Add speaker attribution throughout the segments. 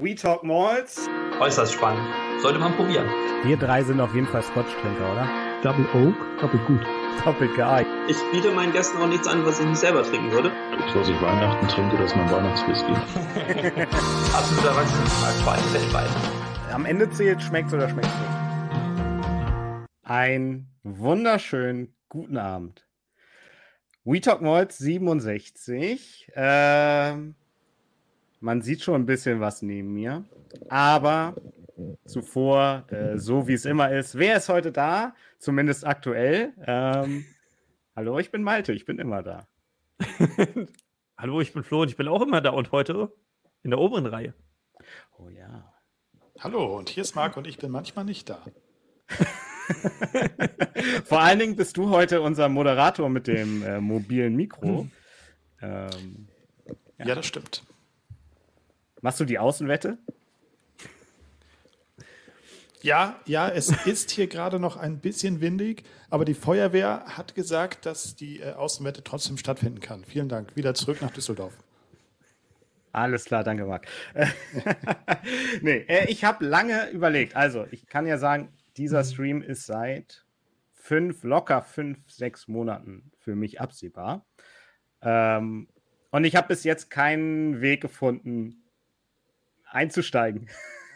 Speaker 1: We Talk Malls.
Speaker 2: Äußerst spannend. Sollte man probieren.
Speaker 3: Wir drei sind auf jeden Fall Scotch-Trinker, oder?
Speaker 4: Double Oak, doppelt gut.
Speaker 3: Doppelt geil.
Speaker 2: Ich biete meinen Gästen auch nichts an, was ich nicht selber trinken würde.
Speaker 5: Das, was ich Weihnachten trinke, das ist mein Weihnachtswhisky.
Speaker 2: Absoluter Erwachsenenschwein, weltweit.
Speaker 1: Am Ende zählt, schmeckt's oder schmeckt's nicht. Ein wunderschönen guten Abend. We Talk Malls 67. Ähm, man sieht schon ein bisschen was neben mir. Aber zuvor, äh, so wie es immer ist, wer ist heute da? Zumindest aktuell. Ähm, hallo, ich bin Malte, ich bin immer da.
Speaker 6: hallo, ich bin Flo und ich bin auch immer da und heute in der oberen Reihe.
Speaker 1: Oh ja.
Speaker 7: Hallo, und hier ist Marc und ich bin manchmal nicht da.
Speaker 1: Vor allen Dingen bist du heute unser Moderator mit dem äh, mobilen Mikro. Hm.
Speaker 7: Ähm, ja. ja, das stimmt.
Speaker 1: Machst du die Außenwette?
Speaker 7: Ja, ja, es ist hier gerade noch ein bisschen windig, aber die Feuerwehr hat gesagt, dass die äh, Außenwette trotzdem stattfinden kann. Vielen Dank. Wieder zurück nach Düsseldorf.
Speaker 1: Alles klar, danke, Marc. nee, äh, ich habe lange überlegt. Also, ich kann ja sagen, dieser Stream ist seit fünf, locker fünf, sechs Monaten für mich absehbar. Ähm, und ich habe bis jetzt keinen Weg gefunden, einzusteigen.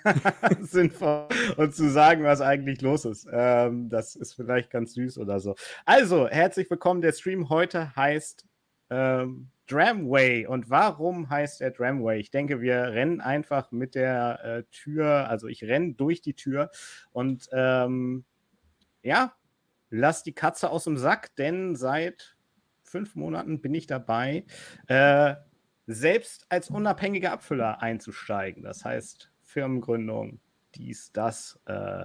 Speaker 1: sinnvoll und zu sagen, was eigentlich los ist. Ähm, das ist vielleicht ganz süß oder so. Also, herzlich willkommen. Der Stream heute heißt ähm, Dramway. Und warum heißt er Dramway? Ich denke, wir rennen einfach mit der äh, Tür, also ich renne durch die Tür und ähm, ja, lass die Katze aus dem Sack, denn seit fünf Monaten bin ich dabei. Äh, selbst als unabhängiger Abfüller einzusteigen. Das heißt, Firmengründung, dies, das, äh,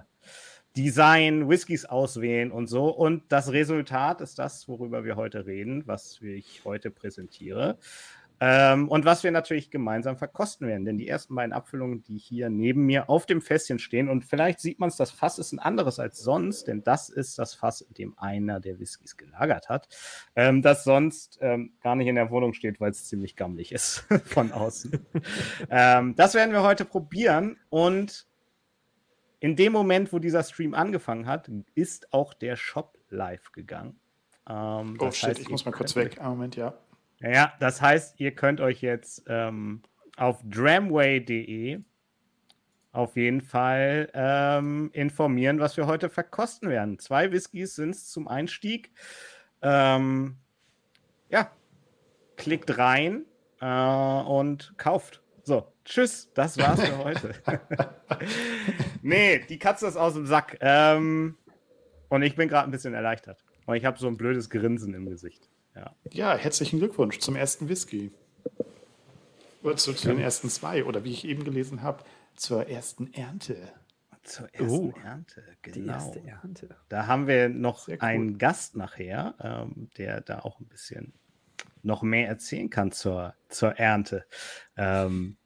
Speaker 1: Design, Whiskys auswählen und so. Und das Resultat ist das, worüber wir heute reden, was ich heute präsentiere. Ähm, und was wir natürlich gemeinsam verkosten werden. Denn die ersten beiden Abfüllungen, die hier neben mir auf dem Fässchen stehen, und vielleicht sieht man es, das Fass ist ein anderes als sonst, denn das ist das Fass, in dem einer der Whiskys gelagert hat, ähm, das sonst ähm, gar nicht in der Wohnung steht, weil es ziemlich gammelig ist von außen. Ähm, das werden wir heute probieren und in dem Moment, wo dieser Stream angefangen hat, ist auch der Shop live gegangen.
Speaker 7: Ähm, oh shit, ich muss mal kurz weg. Einen Moment, ja.
Speaker 1: Ja, das heißt, ihr könnt euch jetzt ähm, auf dramway.de auf jeden Fall ähm, informieren, was wir heute verkosten werden. Zwei Whiskys sind es zum Einstieg. Ähm, ja, klickt rein äh, und kauft. So, tschüss, das war's für heute. nee, die Katze ist aus dem Sack. Ähm, und ich bin gerade ein bisschen erleichtert. Und ich habe so ein blödes Grinsen im Gesicht. Ja.
Speaker 7: ja, herzlichen Glückwunsch zum ersten Whisky. Oder zu, zu den ersten zwei. Oder wie ich eben gelesen habe, zur ersten Ernte.
Speaker 1: Zur ersten oh, Ernte, genau. Die erste Ernte. Da haben wir noch cool. einen Gast nachher, ähm, der da auch ein bisschen noch mehr erzählen kann zur, zur Ernte. Ähm,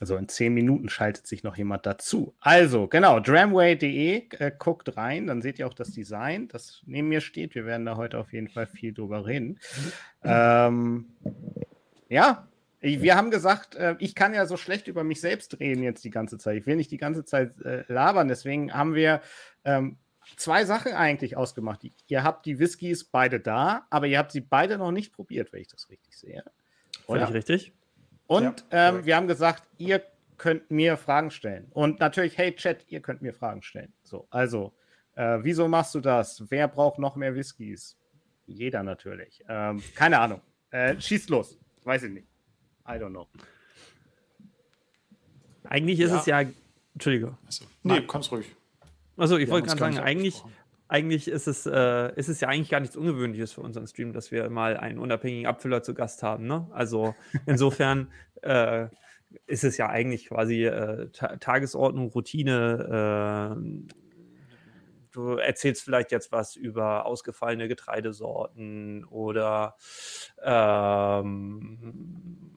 Speaker 1: also in zehn Minuten schaltet sich noch jemand dazu. Also, genau, dramway.de, äh, guckt rein, dann seht ihr auch das Design, das neben mir steht. Wir werden da heute auf jeden Fall viel drüber reden. Ähm, ja, wir haben gesagt, äh, ich kann ja so schlecht über mich selbst reden jetzt die ganze Zeit. Ich will nicht die ganze Zeit äh, labern, deswegen haben wir ähm, zwei Sachen eigentlich ausgemacht. Ihr habt die Whiskys beide da, aber ihr habt sie beide noch nicht probiert, wenn ich das richtig sehe.
Speaker 6: Völlig richtig.
Speaker 1: Und ja, ähm, wir haben gesagt, ihr könnt mir Fragen stellen. Und natürlich, hey Chat, ihr könnt mir Fragen stellen. So, also, äh, wieso machst du das? Wer braucht noch mehr Whiskys? Jeder natürlich. Ähm, keine Ahnung. Äh, schießt los. Weiß ich nicht. I don't know.
Speaker 6: Eigentlich ist ja. es ja. Entschuldige.
Speaker 7: Also, nee, kannst ruhig.
Speaker 6: Also, ich wollte gerade sagen, eigentlich, eigentlich ist es, äh, ist es ja eigentlich gar nichts Ungewöhnliches für unseren Stream, dass wir mal einen unabhängigen Abfüller zu Gast haben. Ne? Also insofern äh, ist es ja eigentlich quasi äh, Ta Tagesordnung, Routine. Äh, du erzählst vielleicht jetzt was über ausgefallene Getreidesorten oder ähm,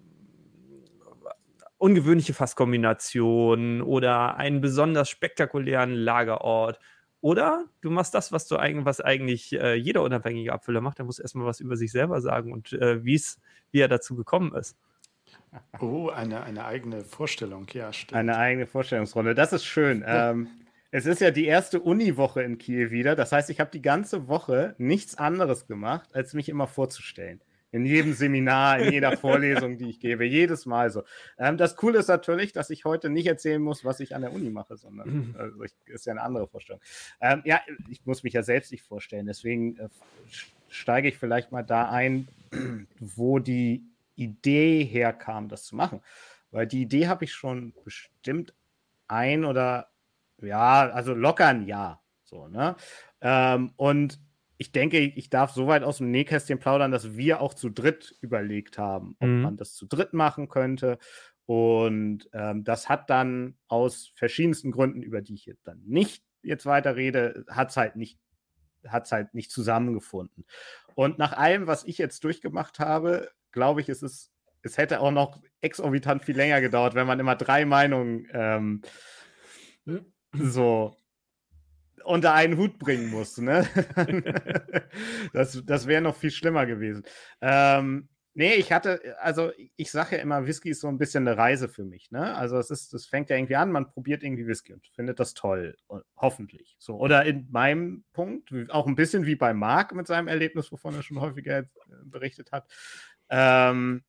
Speaker 6: ungewöhnliche Fasskombinationen oder einen besonders spektakulären Lagerort oder du machst das, was du eigentlich, was eigentlich äh, jeder unabhängige Abfüller macht. Er muss erstmal was über sich selber sagen und äh, wie er dazu gekommen ist.
Speaker 7: oh, eine, eine eigene Vorstellung, ja,
Speaker 1: stimmt. Eine eigene Vorstellungsrunde, das ist schön. ähm, es ist ja die erste Uni-Woche in Kiel wieder. Das heißt, ich habe die ganze Woche nichts anderes gemacht, als mich immer vorzustellen. In jedem Seminar, in jeder Vorlesung, die ich gebe, jedes Mal so. Ähm, das Coole ist natürlich, dass ich heute nicht erzählen muss, was ich an der Uni mache, sondern mhm. also ich, ist ja eine andere Vorstellung. Ähm, ja, ich muss mich ja selbst nicht vorstellen. Deswegen äh, steige ich vielleicht mal da ein, wo die Idee herkam, das zu machen. Weil die Idee habe ich schon bestimmt ein oder ja, also locker ein Jahr. So, ne? Ähm, und ich denke, ich darf so weit aus dem Nähkästchen plaudern, dass wir auch zu dritt überlegt haben, ob mhm. man das zu dritt machen könnte. Und ähm, das hat dann aus verschiedensten Gründen, über die ich jetzt dann nicht jetzt weiter rede, hat es halt nicht hat es halt nicht zusammengefunden. Und nach allem, was ich jetzt durchgemacht habe, glaube ich, es ist, es hätte auch noch exorbitant viel länger gedauert, wenn man immer drei Meinungen ähm, so unter einen Hut bringen muss. Ne? das das wäre noch viel schlimmer gewesen. Ähm, nee, ich hatte, also ich sage ja immer, Whisky ist so ein bisschen eine Reise für mich. Ne? Also es ist, das fängt ja irgendwie an, man probiert irgendwie Whisky und findet das toll. Hoffentlich. So. Oder in meinem Punkt, auch ein bisschen wie bei Marc mit seinem Erlebnis, wovon er schon häufiger äh, berichtet hat. Ähm,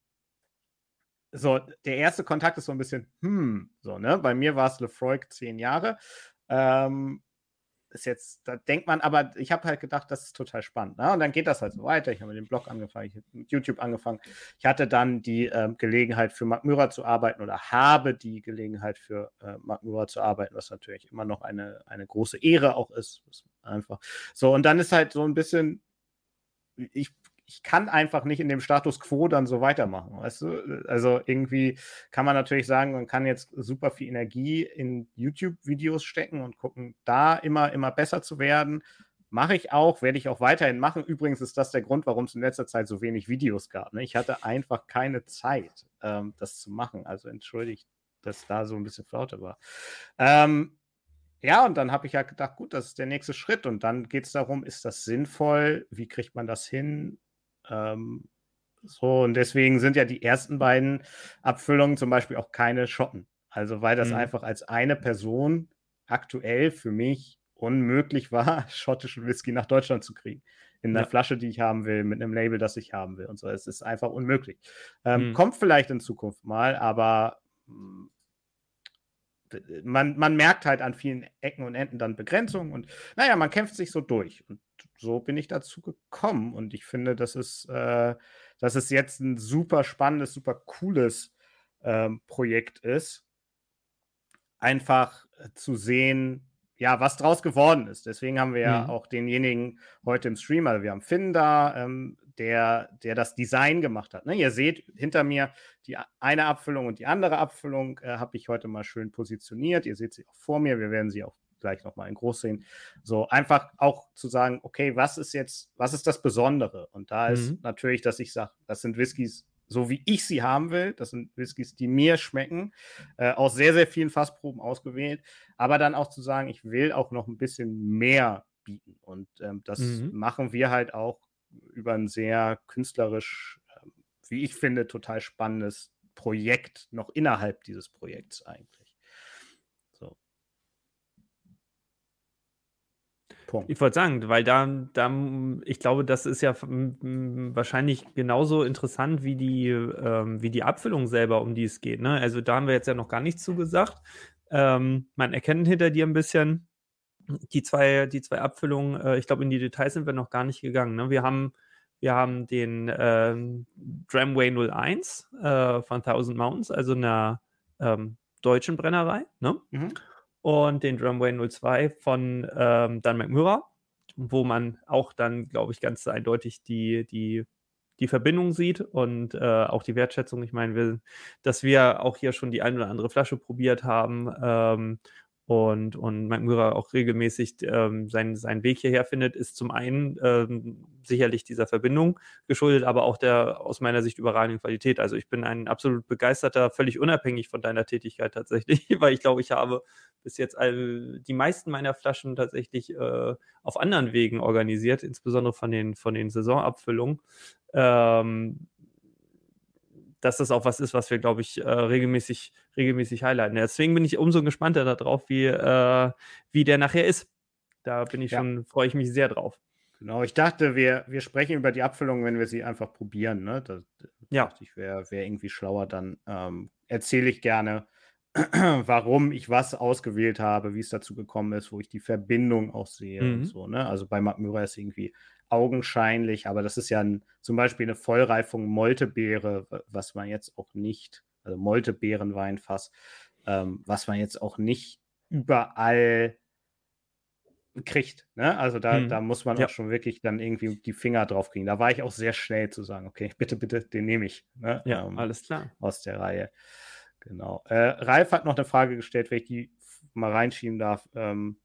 Speaker 1: so, der erste Kontakt ist so ein bisschen, hm, so, ne? Bei mir war es Lefroy zehn Jahre. Ähm, ist jetzt, da denkt man, aber ich habe halt gedacht, das ist total spannend. Ne? Und dann geht das halt so weiter. Ich habe mit dem Blog angefangen, ich habe mit YouTube angefangen. Ich hatte dann die ähm, Gelegenheit für Mark Myra zu arbeiten oder habe die Gelegenheit für äh, Mark Myra zu arbeiten, was natürlich immer noch eine, eine große Ehre auch ist. Einfach so. Und dann ist halt so ein bisschen, ich ich kann einfach nicht in dem Status quo dann so weitermachen. Weißt du? Also irgendwie kann man natürlich sagen, man kann jetzt super viel Energie in YouTube-Videos stecken und gucken, da immer, immer besser zu werden. Mache ich auch, werde ich auch weiterhin machen. Übrigens ist das der Grund, warum es in letzter Zeit so wenig Videos gab. Ne? Ich hatte einfach keine Zeit, ähm, das zu machen. Also entschuldigt, dass da so ein bisschen Flaute war. Ähm, ja, und dann habe ich ja gedacht, gut, das ist der nächste Schritt. Und dann geht es darum, ist das sinnvoll? Wie kriegt man das hin? Ähm, so, und deswegen sind ja die ersten beiden Abfüllungen zum Beispiel auch keine Schotten. Also, weil das mhm. einfach als eine Person aktuell für mich unmöglich war, schottischen Whisky nach Deutschland zu kriegen. In einer ja. Flasche, die ich haben will, mit einem Label, das ich haben will und so. Es ist einfach unmöglich. Ähm, mhm. Kommt vielleicht in Zukunft mal, aber hm, man, man merkt halt an vielen Ecken und Enden dann Begrenzungen und naja, man kämpft sich so durch. Und so bin ich dazu gekommen. Und ich finde, das ist, äh, dass es jetzt ein super spannendes, super cooles ähm, Projekt ist. Einfach äh, zu sehen, ja, was draus geworden ist. Deswegen haben wir ja mhm. auch denjenigen heute im Stream, also wir haben Finn da, ähm, der, der das Design gemacht hat. Ne? Ihr seht hinter mir die eine Abfüllung und die andere Abfüllung äh, habe ich heute mal schön positioniert. Ihr seht sie auch vor mir. Wir werden sie auch gleich nochmal in groß sehen. So einfach auch zu sagen, okay, was ist jetzt, was ist das Besondere? Und da ist mhm. natürlich, dass ich sage, das sind Whiskys, so wie ich sie haben will. Das sind Whiskys, die mir schmecken, äh, aus sehr, sehr vielen Fassproben ausgewählt. Aber dann auch zu sagen, ich will auch noch ein bisschen mehr bieten. Und ähm, das mhm. machen wir halt auch über ein sehr künstlerisch, äh, wie ich finde, total spannendes Projekt noch innerhalb dieses Projekts eigentlich.
Speaker 6: Punkt. Ich wollte sagen, weil da, da, ich glaube, das ist ja wahrscheinlich genauso interessant wie die, ähm, wie die Abfüllung selber, um die es geht. Ne? Also da haben wir jetzt ja noch gar nichts zugesagt. Ähm, man erkennt hinter dir ein bisschen die zwei, die zwei Abfüllungen. Äh, ich glaube, in die Details sind wir noch gar nicht gegangen. Ne? Wir haben wir haben den äh, Dramway 01 äh, von Thousand Mountains, also einer ähm, deutschen Brennerei. Ne? Mhm und den Drumway 02 von ähm, Dan McMurra, wo man auch dann, glaube ich, ganz eindeutig die, die, die Verbindung sieht und äh, auch die Wertschätzung. Ich meine, dass wir auch hier schon die ein oder andere Flasche probiert haben ähm, und, und Mike Müller auch regelmäßig ähm, seinen, seinen Weg hierher findet, ist zum einen ähm, sicherlich dieser Verbindung geschuldet, aber auch der aus meiner Sicht überragenden Qualität. Also ich bin ein absolut begeisterter, völlig unabhängig von deiner Tätigkeit tatsächlich, weil ich glaube, ich habe bis jetzt all, die meisten meiner Flaschen tatsächlich äh, auf anderen Wegen organisiert, insbesondere von den, von den Saisonabfüllungen. Ähm, dass das auch was ist, was wir, glaube ich, äh, regelmäßig, regelmäßig highlighten. Deswegen bin ich umso gespannter darauf, wie, äh, wie der nachher ist. Da bin ich ja. schon, freue ich mich sehr drauf.
Speaker 1: Genau, ich dachte, wir, wir sprechen über die Abfüllung, wenn wir sie einfach probieren. Ne? Das, ja. ich wäre wär irgendwie schlauer, dann ähm, erzähle ich gerne, warum ich was ausgewählt habe, wie es dazu gekommen ist, wo ich die Verbindung auch sehe mhm. und so. Ne? Also bei Matt Müller ist irgendwie augenscheinlich, aber das ist ja ein, zum Beispiel eine Vollreifung Moltebeere, was man jetzt auch nicht, also Moltebeerenweinfass, ähm, was man jetzt auch nicht überall kriegt. Ne? Also da, hm. da muss man ja. auch schon wirklich dann irgendwie die Finger drauf kriegen. Da war ich auch sehr schnell zu sagen, okay, bitte, bitte, den nehme ich. Ne?
Speaker 6: Ja, ähm, alles klar.
Speaker 1: Aus der Reihe. Genau. Äh, Ralf hat noch eine Frage gestellt, wenn ich die mal reinschieben darf. Ähm,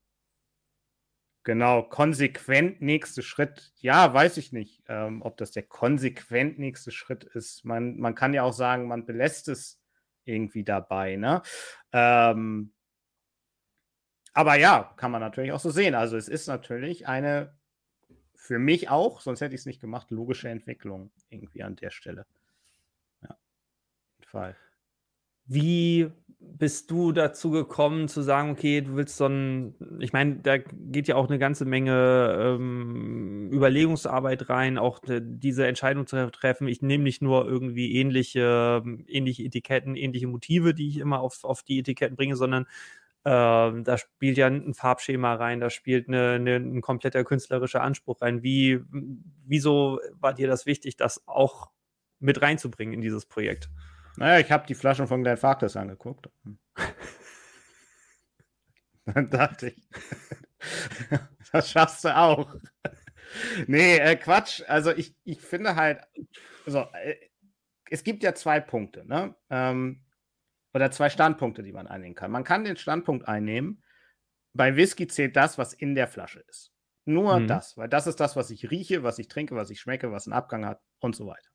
Speaker 1: genau, konsequent nächste Schritt. Ja, weiß ich nicht, ähm, ob das der konsequent nächste Schritt ist. Man, man kann ja auch sagen, man belässt es irgendwie dabei. Ne? Ähm, aber ja, kann man natürlich auch so sehen. Also es ist natürlich eine für mich auch, sonst hätte ich es nicht gemacht, logische Entwicklung irgendwie an der Stelle. Ja,
Speaker 6: Fall. Wie bist du dazu gekommen zu sagen, okay, du willst so ein, ich meine, da geht ja auch eine ganze Menge ähm, Überlegungsarbeit rein, auch de, diese Entscheidung zu treffen. Ich nehme nicht nur irgendwie ähnliche, ähnliche Etiketten, ähnliche Motive, die ich immer auf, auf die Etiketten bringe, sondern ähm, da spielt ja ein Farbschema rein, da spielt eine, eine, ein kompletter künstlerischer Anspruch rein. Wie, wieso war dir das wichtig, das auch mit reinzubringen in dieses Projekt?
Speaker 1: Naja, ich habe die Flaschen von Glenn Farkas angeguckt. Dann dachte ich, das schaffst du auch. nee, äh, Quatsch. Also ich, ich finde halt, also, äh, es gibt ja zwei Punkte. Ne? Ähm, oder zwei Standpunkte, die man einnehmen kann. Man kann den Standpunkt einnehmen, bei Whisky zählt das, was in der Flasche ist. Nur mhm. das, weil das ist das, was ich rieche, was ich trinke, was ich schmecke, was einen Abgang hat und so weiter.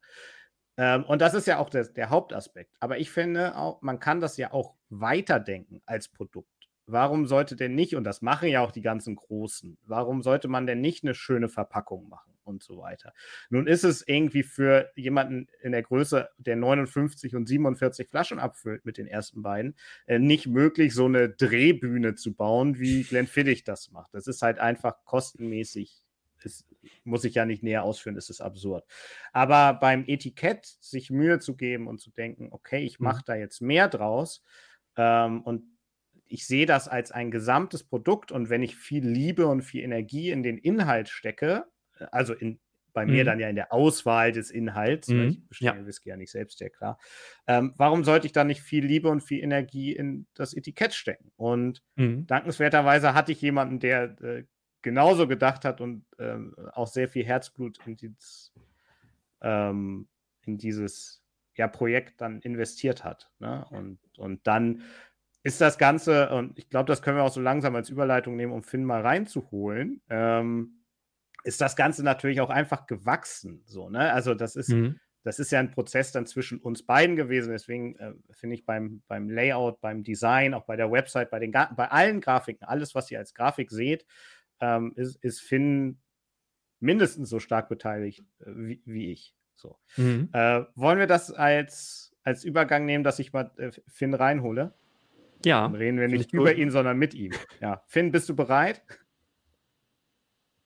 Speaker 1: Ähm, und das ist ja auch der, der Hauptaspekt. Aber ich finde auch, man kann das ja auch weiterdenken als Produkt. Warum sollte denn nicht, und das machen ja auch die ganzen Großen, warum sollte man denn nicht eine schöne Verpackung machen? und so weiter. Nun ist es irgendwie für jemanden in der Größe, der 59 und 47 Flaschen abfüllt mit den ersten beiden, äh, nicht möglich, so eine Drehbühne zu bauen, wie Glenn Fiddich das macht. Das ist halt einfach kostenmäßig ist, muss ich ja nicht näher ausführen, ist es absurd. Aber beim Etikett sich Mühe zu geben und zu denken, okay, ich mache mhm. da jetzt mehr draus ähm, und ich sehe das als ein gesamtes Produkt und wenn ich viel Liebe und viel Energie in den Inhalt stecke, also in, bei mir mhm. dann ja in der Auswahl des Inhalts, mhm. ich bestimme ja. Whisky ja nicht selbst, ja klar. Ähm, warum sollte ich da nicht viel Liebe und viel Energie in das Etikett stecken? Und mhm. dankenswerterweise hatte ich jemanden, der äh, genauso gedacht hat und ähm, auch sehr viel Herzblut in dieses, ähm, in dieses ja, Projekt dann investiert hat. Ne? Und, und dann ist das Ganze, und ich glaube, das können wir auch so langsam als Überleitung nehmen, um Finn mal reinzuholen. Ähm, ist das Ganze natürlich auch einfach gewachsen. So, ne? Also, das ist, mhm. das ist ja ein Prozess dann zwischen uns beiden gewesen. Deswegen äh, finde ich beim, beim Layout, beim Design, auch bei der Website, bei, den, bei allen Grafiken, alles, was ihr als Grafik seht, ähm, ist, ist Finn mindestens so stark beteiligt äh, wie, wie, ich. So. Mhm. Äh, wollen wir das als, als Übergang nehmen, dass ich mal äh, Finn reinhole?
Speaker 6: Ja.
Speaker 1: Dann reden wir nicht über ihn, sondern mit ihm. Ja. Finn, bist du bereit?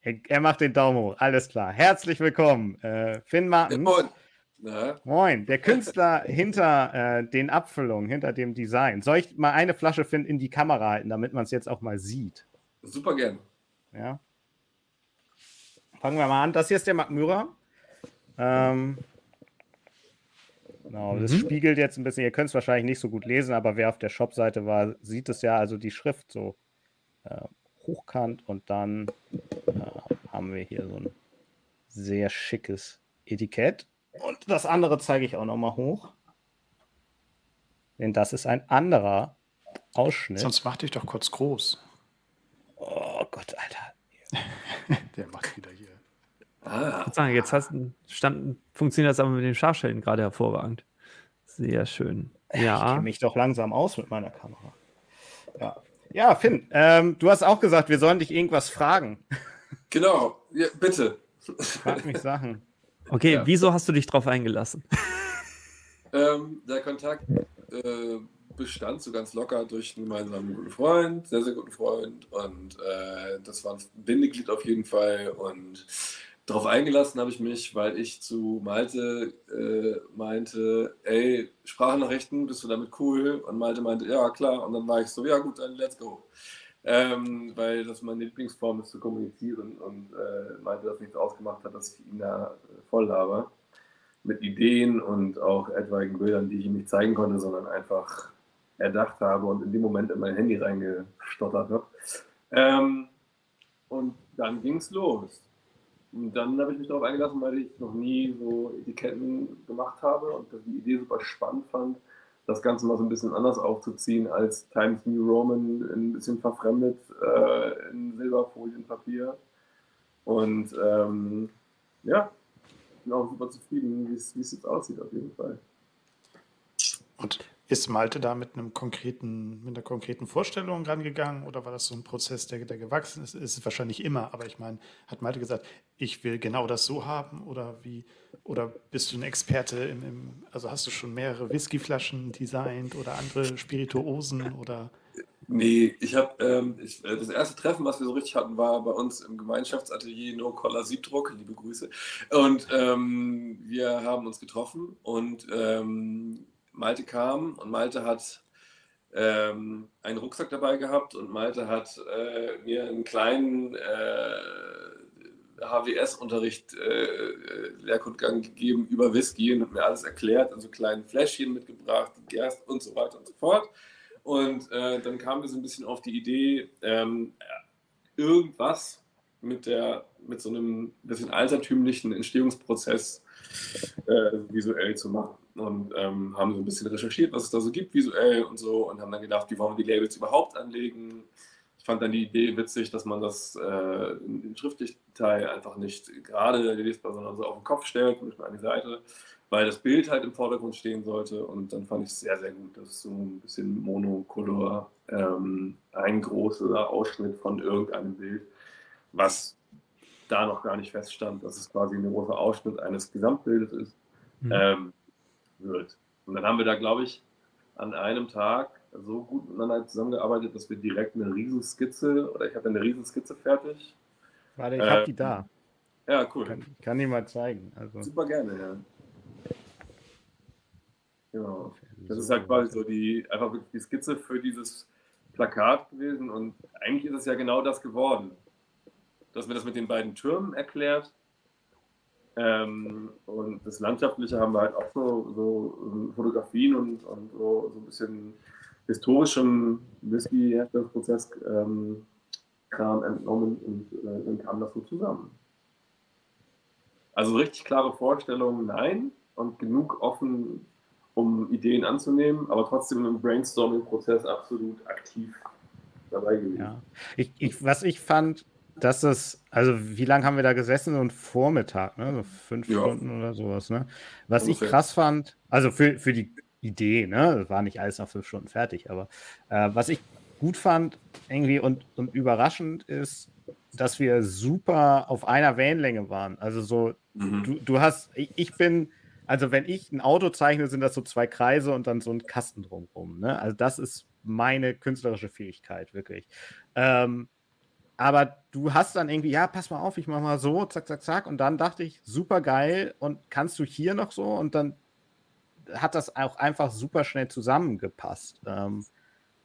Speaker 1: Er, macht den Daumen hoch. Alles klar. Herzlich willkommen, äh, Finn Martens. Moin. Moin, der Künstler hinter äh, den Abfüllungen, hinter dem Design. Soll ich mal eine Flasche Finn in die Kamera halten, damit man es jetzt auch mal sieht?
Speaker 8: Super gern.
Speaker 1: Ja. Fangen wir mal an. Das hier ist der Mürer. Ähm, genau, mhm. das spiegelt jetzt ein bisschen. Ihr könnt es wahrscheinlich nicht so gut lesen, aber wer auf der Shop-Seite war, sieht es ja. Also die Schrift so äh, hochkant und dann äh, haben wir hier so ein sehr schickes Etikett. Und das andere zeige ich auch nochmal hoch. Denn das ist ein anderer Ausschnitt.
Speaker 7: Sonst mach dich doch kurz groß.
Speaker 1: Oh Gott, Alter.
Speaker 7: Der macht wieder hier.
Speaker 6: Ah. Ich sagen, jetzt hast, stand, funktioniert das aber mit den Scharfstellen gerade hervorragend. Sehr schön.
Speaker 1: Ja. Ich kenne mich doch langsam aus mit meiner Kamera. Ja. Ja, Finn, ähm, du hast auch gesagt, wir sollen dich irgendwas fragen.
Speaker 8: Genau, ja, bitte.
Speaker 1: Frag mich Sachen.
Speaker 6: Okay, ja. wieso hast du dich drauf eingelassen?
Speaker 8: Ähm, der Kontakt äh, bestand so ganz locker durch einen gemeinsamen guten Freund, sehr, sehr guten Freund. Und äh, das war ein Bindeglied auf jeden Fall. Und darauf eingelassen habe ich mich, weil ich zu Malte äh, meinte, ey, Sprachnachrichten, bist du damit cool? Und Malte meinte, ja, klar. Und dann war ich so, ja gut, dann let's go. Ähm, weil das meine Lieblingsform ist zu kommunizieren und äh, Malte das nichts ausgemacht hat, dass ich ihn da voll habe mit Ideen und auch etwaigen Bildern, die ich ihm nicht zeigen konnte, sondern einfach erdacht habe und in dem Moment in mein Handy reingestottert habe. Ähm, und dann ging es los. Und dann habe ich mich darauf eingelassen, weil ich noch nie so Etiketten gemacht habe und die Idee super spannend fand, das Ganze mal so ein bisschen anders aufzuziehen als Times New Roman, ein bisschen verfremdet äh, in Silberfolienpapier. Und ähm, ja, bin auch super zufrieden, wie es jetzt aussieht, auf jeden Fall.
Speaker 7: Und ist Malte da mit einem konkreten, mit einer konkreten Vorstellung rangegangen oder war das so ein Prozess, der, der gewachsen ist? Ist wahrscheinlich immer, aber ich meine, hat Malte gesagt, ich will genau das so haben oder wie, oder bist du ein Experte im, im also hast du schon mehrere Whiskyflaschen designt oder andere Spirituosen oder?
Speaker 8: Nee, ich habe ähm, äh, das erste Treffen, was wir so richtig hatten, war bei uns im Gemeinschaftsatelier No Collar Siebdruck, liebe Grüße. Und ähm, wir haben uns getroffen und ähm, Malte kam und Malte hat ähm, einen Rucksack dabei gehabt und Malte hat äh, mir einen kleinen äh, HWS-Unterricht, äh, Lehrkundgang gegeben über Whisky und hat mir alles erklärt und so kleinen Fläschchen mitgebracht, Gerst und so weiter und so fort. Und äh, dann kamen wir so ein bisschen auf die Idee, ähm, irgendwas mit, der, mit so einem bisschen altertümlichen Entstehungsprozess äh, visuell zu machen und ähm, haben so ein bisschen recherchiert, was es da so gibt visuell und so und haben dann gedacht, wie wollen wir die Labels überhaupt anlegen. Ich fand dann die Idee witzig, dass man das äh, im schriftlichen Teil einfach nicht gerade lesbar, sondern so auf den Kopf stellt, nicht an die Seite, weil das Bild halt im Vordergrund stehen sollte und dann fand ich es sehr, sehr gut, dass so ein bisschen Monocolor ähm, ein großer Ausschnitt von irgendeinem Bild, was da noch gar nicht feststand, dass es quasi ein großer Ausschnitt eines Gesamtbildes ist. Mhm. Ähm, wird. Und dann haben wir da, glaube ich, an einem Tag so gut miteinander zusammengearbeitet, dass wir direkt eine Riesenskizze, oder ich habe eine Riesenskizze fertig.
Speaker 1: Warte, ich äh, habe die da.
Speaker 8: Ja, cool.
Speaker 1: Kann, kann die mal zeigen. Also.
Speaker 8: Super gerne, ja. Genau. Das ist halt quasi so die, einfach die Skizze für dieses Plakat gewesen und eigentlich ist es ja genau das geworden. Dass mir das mit den beiden Türmen erklärt ähm, und das Landschaftliche haben wir halt auch so, so Fotografien und, und so, so ein bisschen historischem Whisky-Herstellungsprozess ähm, entnommen und äh, dann kam das so zusammen. Also richtig klare Vorstellungen, nein, und genug offen, um Ideen anzunehmen, aber trotzdem im Brainstorming-Prozess absolut aktiv dabei gewesen.
Speaker 1: Ja. Ich, ich, was ich fand, dass es, also wie lange haben wir da gesessen? So ein Vormittag, ne? So fünf ja. Stunden oder sowas, ne? Was Ungefähr. ich krass fand, also für, für die Idee, ne? Das war nicht alles nach fünf Stunden fertig, aber äh, was ich gut fand, irgendwie und, und überraschend ist, dass wir super auf einer Wellenlänge waren. Also so, mhm. du, du hast, ich, ich bin, also wenn ich ein Auto zeichne, sind das so zwei Kreise und dann so ein Kasten drumherum. Ne? Also das ist meine künstlerische Fähigkeit, wirklich. Ähm, aber du hast dann irgendwie, ja, pass mal auf, ich mach mal so, zack, zack, zack. Und dann dachte ich, super geil. Und kannst du hier noch so? Und dann hat das auch einfach super schnell zusammengepasst. Ähm,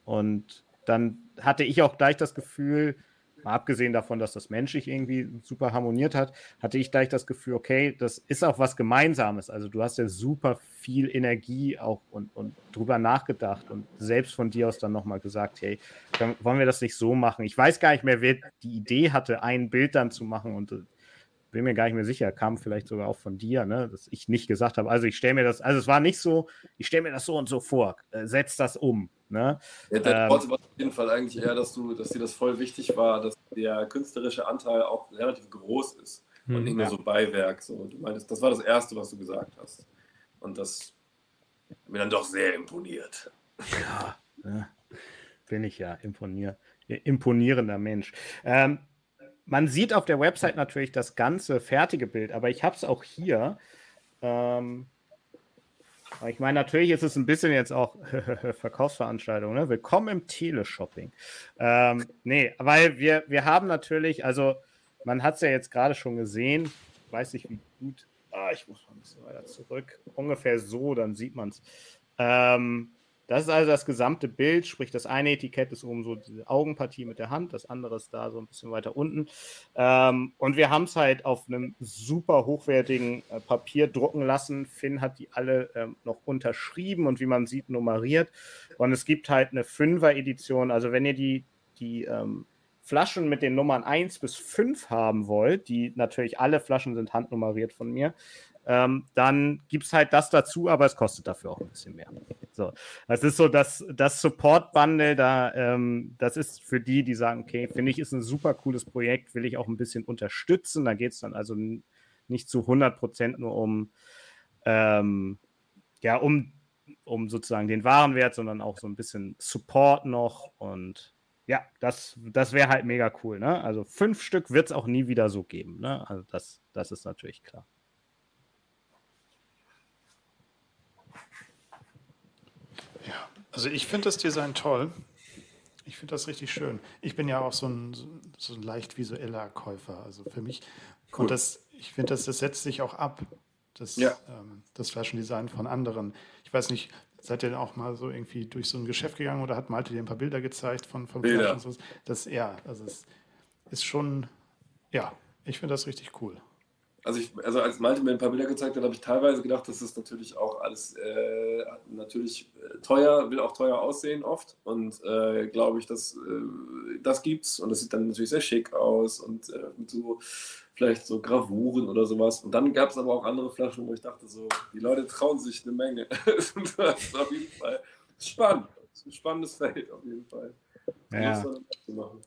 Speaker 1: und dann hatte ich auch gleich das Gefühl, mal abgesehen davon, dass das menschlich irgendwie super harmoniert hat, hatte ich gleich das Gefühl, okay, das ist auch was Gemeinsames. Also du hast ja super viel Energie auch und, und drüber nachgedacht und selbst von dir aus dann nochmal gesagt, hey, wollen wir das nicht so machen. Ich weiß gar nicht mehr, wer die Idee hatte, ein Bild dann zu machen und bin mir gar nicht mehr sicher, kam vielleicht sogar auch von dir, ne, dass ich nicht gesagt habe, also ich stelle mir das, also es war nicht so, ich stelle mir das so und so vor, äh, setz das um. Ne?
Speaker 8: Ja, der ähm, war auf jeden Fall eigentlich eher, dass du, dass dir das voll wichtig war, dass der künstlerische Anteil auch relativ groß ist und hm, nicht nur ja. so Beiwerk. So. Du meinst, das war das Erste, was du gesagt hast. Und das hat mir dann doch sehr imponiert.
Speaker 1: Ja, ja bin ich ja imponier, imponierender Mensch. Ähm, man sieht auf der Website natürlich das ganze fertige Bild, aber ich habe es auch hier. Ähm, Ich meine, natürlich ist es ein bisschen jetzt auch Verkaufsveranstaltung, ne? Willkommen im Teleshopping. Ähm, nee, weil wir, wir haben natürlich, also man hat es ja jetzt gerade schon gesehen, weiß nicht, wie gut, ah, ich muss mal ein bisschen weiter zurück, ungefähr so, dann sieht man es. Ähm, das ist also das gesamte Bild, sprich das eine Etikett ist oben so diese Augenpartie mit der Hand, das andere ist da so ein bisschen weiter unten. Ähm, und wir haben es halt auf einem super hochwertigen äh, Papier drucken lassen. Finn hat die alle ähm, noch unterschrieben und wie man sieht nummeriert. Und es gibt halt eine Fünfer-Edition. Also wenn ihr die, die ähm, Flaschen mit den Nummern 1 bis 5 haben wollt, die natürlich alle Flaschen sind handnummeriert von mir, ähm, dann gibt es halt das dazu, aber es kostet dafür auch ein bisschen mehr. So, das ist so das, das Support-Bundle, da, ähm, das ist für die, die sagen, okay, finde ich, ist ein super cooles Projekt, will ich auch ein bisschen unterstützen. Da geht es dann also nicht zu 100 Prozent nur um, ähm, ja, um, um sozusagen den Warenwert, sondern auch so ein bisschen Support noch und ja, das, das wäre halt mega cool. Ne? Also fünf Stück wird es auch nie wieder so geben. Ne? Also das, das ist natürlich klar.
Speaker 7: Also ich finde das Design toll. Ich finde das richtig schön. Ich bin ja auch so ein, so ein leicht visueller Käufer. Also für mich, cool. und das, ich finde, das, das setzt sich auch ab, das, ja. ähm, das Flaschendesign von anderen. Ich weiß nicht, seid ihr denn auch mal so irgendwie durch so ein Geschäft gegangen oder hat Malte dir ein paar Bilder gezeigt von, von Bilder. Flaschen? Das, ja, also es ist schon, ja, ich finde das richtig cool
Speaker 8: also, ich, also als Malte mir ein paar Bilder gezeigt hat, habe ich teilweise gedacht, das ist natürlich auch alles äh, natürlich äh, teuer, will auch teuer aussehen oft. Und äh, glaube ich, dass äh, das gibt's und das sieht dann natürlich sehr schick aus und äh, mit so vielleicht so Gravuren oder sowas. Und dann gab es aber auch andere Flaschen, wo ich dachte, so, die Leute trauen sich eine Menge. das ist auf jeden Fall spannend. Das ist ein spannendes Feld auf jeden Fall.
Speaker 1: Ja. Machen.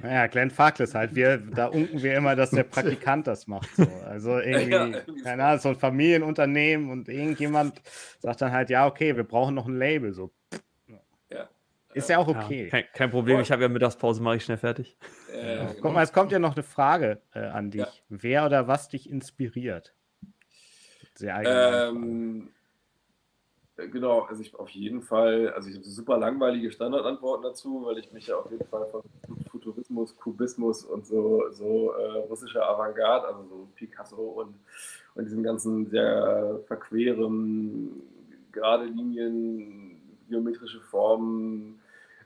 Speaker 1: Naja, Glenn Farkless halt. Wir, da unken wir immer, dass der Praktikant das macht. So. Also irgendwie, ja, keine Ahnung, so ein Familienunternehmen und irgendjemand sagt dann halt, ja, okay, wir brauchen noch ein Label. So. Ja. Ist ja auch okay.
Speaker 6: Ja, kein, kein, Problem, ich habe ja Mittagspause, mache ich schnell fertig.
Speaker 1: Äh, genau. Guck mal, es kommt ja noch eine Frage äh, an dich. Wer oder was dich inspiriert?
Speaker 8: Sehr. Ähm, äh, genau, also ich auf jeden Fall, also ich habe super langweilige Standardantworten dazu, weil ich mich ja auf jeden Fall von Futurismus, Kubismus und so, so äh, russischer Avantgarde, also so Picasso und, und diesem ganzen sehr verqueren, gerade Linien, geometrische Formen,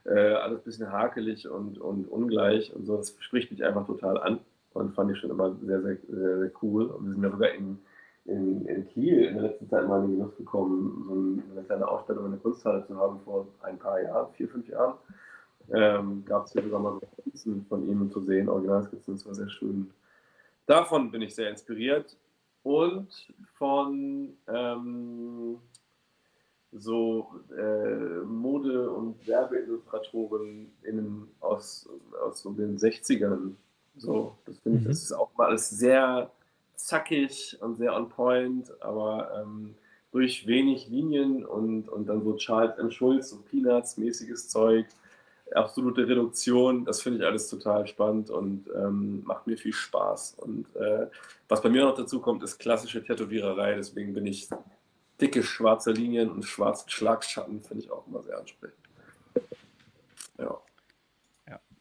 Speaker 8: äh, alles ein bisschen hakelig und, und ungleich und so, das spricht mich einfach total an und fand ich schon immer sehr, sehr, sehr, sehr cool. Und wir sind darüber in in, in Kiel in der letzten Zeit mal in den Genuss gekommen, so eine kleine Ausstellung in der Kunsthalle zu haben vor ein paar Jahren, vier, fünf Jahren. Ähm, Gab es hier sogar mal Skizzen von ihm zu sehen, Originalskizzen, das war sehr schön. Davon bin ich sehr inspiriert und von ähm, so äh, Mode- und Werbeillustratoren aus, aus so den 60ern. So, das finde ich, mhm. das ist auch mal alles sehr zackig und sehr on point, aber ähm, durch wenig Linien und, und dann so Charles M. Schulz und Peanuts-mäßiges Zeug, absolute Reduktion, das finde ich alles total spannend und ähm, macht mir viel Spaß. Und äh, was bei mir noch dazu kommt, ist klassische Tätowiererei, deswegen bin ich dicke schwarze Linien und schwarzen Schlagschatten, finde ich auch immer sehr ansprechend.
Speaker 1: Ja.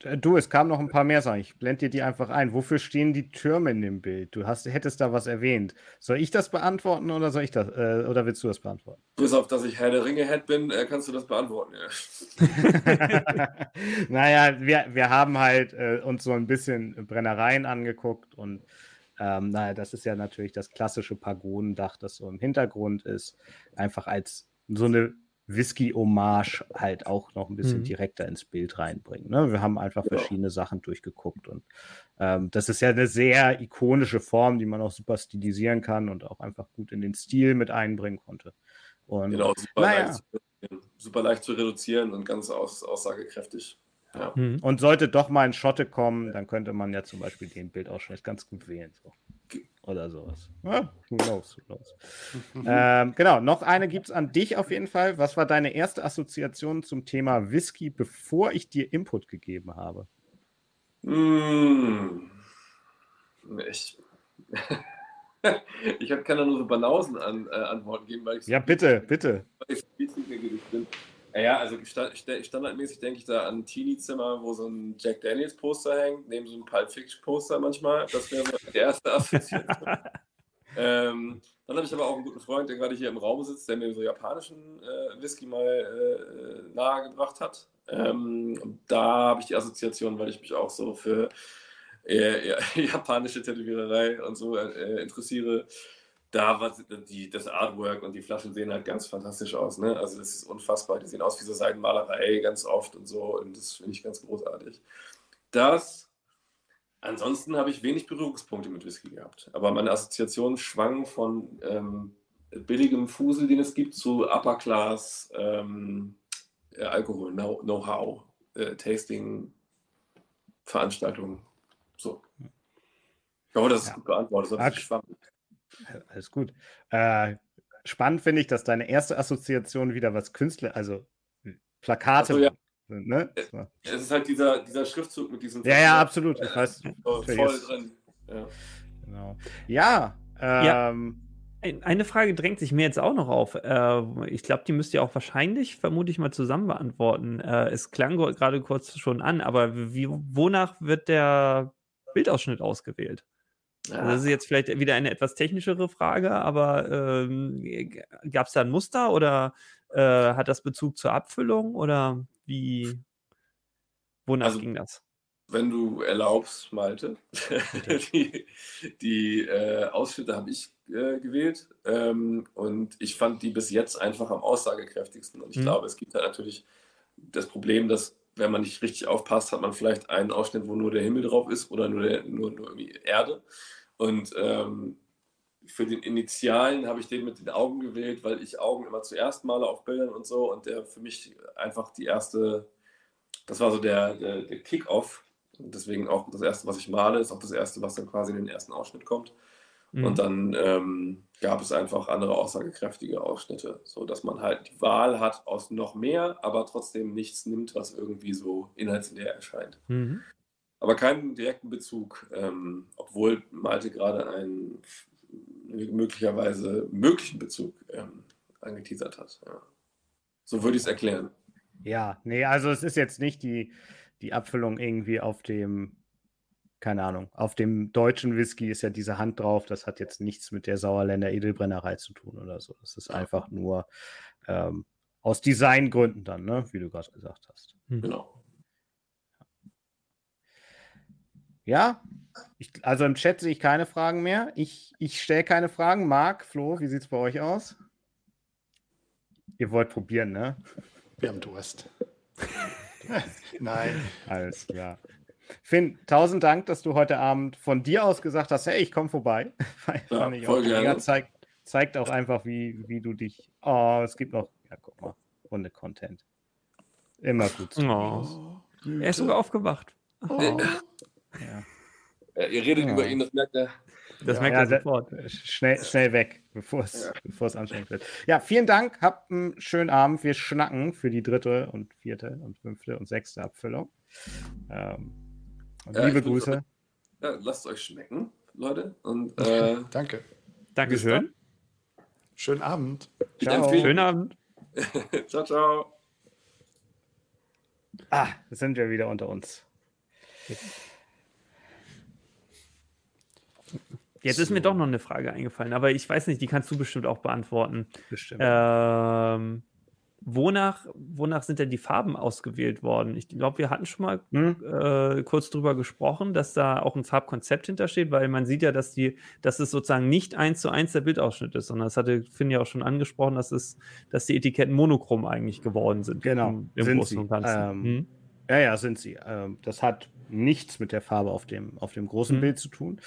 Speaker 1: Äh, du, es kamen noch ein paar mehr Sachen. Ich blende dir die einfach ein. Wofür stehen die Türme in dem Bild? Du hast, hättest da was erwähnt. Soll ich das beantworten oder soll ich das äh, oder willst du das beantworten?
Speaker 8: Bis auf, dass ich Herr der Ringe-Head bin, äh, kannst du das beantworten,
Speaker 1: ja. naja, wir, wir haben halt äh, uns so ein bisschen Brennereien angeguckt und ähm, naja, das ist ja natürlich das klassische Pagodendach, das so im Hintergrund ist. Einfach als so eine Whisky-Hommage halt auch noch ein bisschen mhm. direkter ins Bild reinbringen. Ne? Wir haben einfach verschiedene Sachen durchgeguckt und ähm, das ist ja eine sehr ikonische Form, die man auch super stilisieren kann und auch einfach gut in den Stil mit einbringen konnte. Und,
Speaker 8: genau, super, naja. leicht, super leicht zu reduzieren und ganz aus, aussagekräftig.
Speaker 1: Ja. Mhm. Und sollte doch mal ein Schotte kommen, dann könnte man ja zum Beispiel den Bildausschnitt ganz gut wählen. So. Oder sowas. Ja, who knows, who knows. ähm, genau, noch eine gibt es an dich auf jeden Fall. Was war deine erste Assoziation zum Thema Whisky, bevor ich dir Input gegeben habe?
Speaker 8: Mmh. Ich, ich kann da nur so Banausen an, äh, Antworten geben, weil ich
Speaker 1: Ja, bitte, bitte.
Speaker 8: Weil ich bin. Naja, also standardmäßig denke ich da an ein Teenie-Zimmer, wo so ein Jack Daniels-Poster hängt, neben so einem Pulp Fiction-Poster manchmal. Das wäre so die erste Assoziation. ähm, dann habe ich aber auch einen guten Freund, der gerade hier im Raum sitzt, der mir so japanischen äh, Whisky mal äh, nahegebracht hat. Ähm, da habe ich die Assoziation, weil ich mich auch so für äh, japanische Tätowiererei und so äh, interessiere da war die, das Artwork und die Flaschen sehen halt ganz fantastisch aus. Ne? Also das ist unfassbar. Die sehen aus wie so Seidenmalerei ganz oft und so. Und das finde ich ganz großartig. Das, ansonsten habe ich wenig Berührungspunkte mit Whisky gehabt. Aber meine Assoziation schwang von ähm, billigem Fusel, den es gibt, zu Upper Class ähm, äh, Alkohol, Know-how, äh, Tasting, Veranstaltungen. So. Ich hoffe, das ist ja. gut beantwortet. Das ist schwammig.
Speaker 1: Alles gut. Äh, spannend finde ich, dass deine erste Assoziation wieder was Künstler, also Plakate
Speaker 8: so, ja. sind. Ne? Es ist halt dieser, dieser Schriftzug mit diesem.
Speaker 1: Ja, ja, absolut. Ich weiß,
Speaker 8: voll, voll drin.
Speaker 1: Ja. Genau. Ja, ähm,
Speaker 6: Eine Frage drängt sich mir jetzt auch noch auf. Äh, ich glaube, die müsst ihr auch wahrscheinlich, vermute ich mal, zusammen beantworten. Äh, es klang gerade kurz schon an, aber wie, wonach wird der Bildausschnitt ausgewählt? Also das ist jetzt vielleicht wieder eine etwas technischere Frage, aber ähm, gab es da ein Muster oder äh, hat das Bezug zur Abfüllung oder wie, wonach also, ging das?
Speaker 8: Wenn du erlaubst, Malte, die, die äh, Ausschnitte habe ich äh, gewählt ähm, und ich fand die bis jetzt einfach am aussagekräftigsten und ich mhm. glaube, es gibt halt natürlich das Problem, dass wenn man nicht richtig aufpasst, hat man vielleicht einen Ausschnitt, wo nur der Himmel drauf ist oder nur, der, nur, nur irgendwie Erde. Und ähm, für den Initialen habe ich den mit den Augen gewählt, weil ich Augen immer zuerst male auf Bildern und so. Und der für mich einfach die erste, das war so der, der, der Kick-Off. Und deswegen auch das erste, was ich male, ist auch das erste, was dann quasi in den ersten Ausschnitt kommt. Mhm. Und dann ähm, gab es einfach andere aussagekräftige Ausschnitte, so dass man halt die Wahl hat aus noch mehr, aber trotzdem nichts nimmt, was irgendwie so inhaltsleer erscheint. Mhm aber keinen direkten Bezug, ähm, obwohl Malte gerade einen möglicherweise möglichen Bezug ähm, angeteasert hat. Ja. So würde ich es erklären.
Speaker 1: Ja, nee, also es ist jetzt nicht die, die Abfüllung irgendwie auf dem, keine Ahnung, auf dem deutschen Whisky ist ja diese Hand drauf. Das hat jetzt nichts mit der Sauerländer Edelbrennerei zu tun oder so. Das ist einfach nur ähm, aus Designgründen dann, ne? wie du gerade gesagt hast.
Speaker 8: Genau.
Speaker 1: Ja, ich, also im Chat sehe ich keine Fragen mehr. Ich, ich stelle keine Fragen. Marc, Flo, wie sieht es bei euch aus? Ihr wollt probieren, ne?
Speaker 7: Wir haben Durst. Nein.
Speaker 1: Alles klar. Finn, tausend Dank, dass du heute Abend von dir aus gesagt hast, hey, ich komme vorbei.
Speaker 8: ja, voll gerne.
Speaker 1: Zeigt, zeigt auch einfach, wie, wie du dich. Oh, es gibt noch, ja, guck mal, Runde Content. Immer gut.
Speaker 6: Oh. Er ist sogar aufgewacht. Oh.
Speaker 8: Ja. Ja, ihr redet ja. über ihn, das merkt er.
Speaker 1: Das merkt er sofort. Schnell, schnell weg, bevor es, bevor es anstrengend wird. Ja, vielen Dank. Habt einen schönen Abend. Wir schnacken für die dritte und vierte und fünfte und sechste Abfüllung. Ähm, liebe Grüße.
Speaker 8: Ja, lasst euch schmecken, Leute. Und, äh,
Speaker 7: Danke.
Speaker 6: Dankeschön.
Speaker 7: Schönen Abend.
Speaker 6: Ciao. Schönen Abend.
Speaker 8: ciao, ciao.
Speaker 1: Ah, sind wir wieder unter uns.
Speaker 6: Jetzt so. ist mir doch noch eine Frage eingefallen, aber ich weiß nicht, die kannst du bestimmt auch beantworten.
Speaker 1: Bestimmt.
Speaker 6: Ähm, wonach, wonach sind denn die Farben ausgewählt worden? Ich glaube, wir hatten schon mal hm? äh, kurz drüber gesprochen, dass da auch ein Farbkonzept hintersteht, weil man sieht ja, dass die, dass es sozusagen nicht eins zu eins der Bildausschnitt ist, sondern das hatte Finn ja auch schon angesprochen, dass es, dass die Etiketten monochrom eigentlich geworden sind.
Speaker 1: Genau. Im,
Speaker 6: im sind Großen und Ganzen.
Speaker 1: Ähm, hm? Ja, ja, sind sie. Ähm, das hat nichts mit der Farbe auf dem, auf dem großen mhm. Bild zu tun.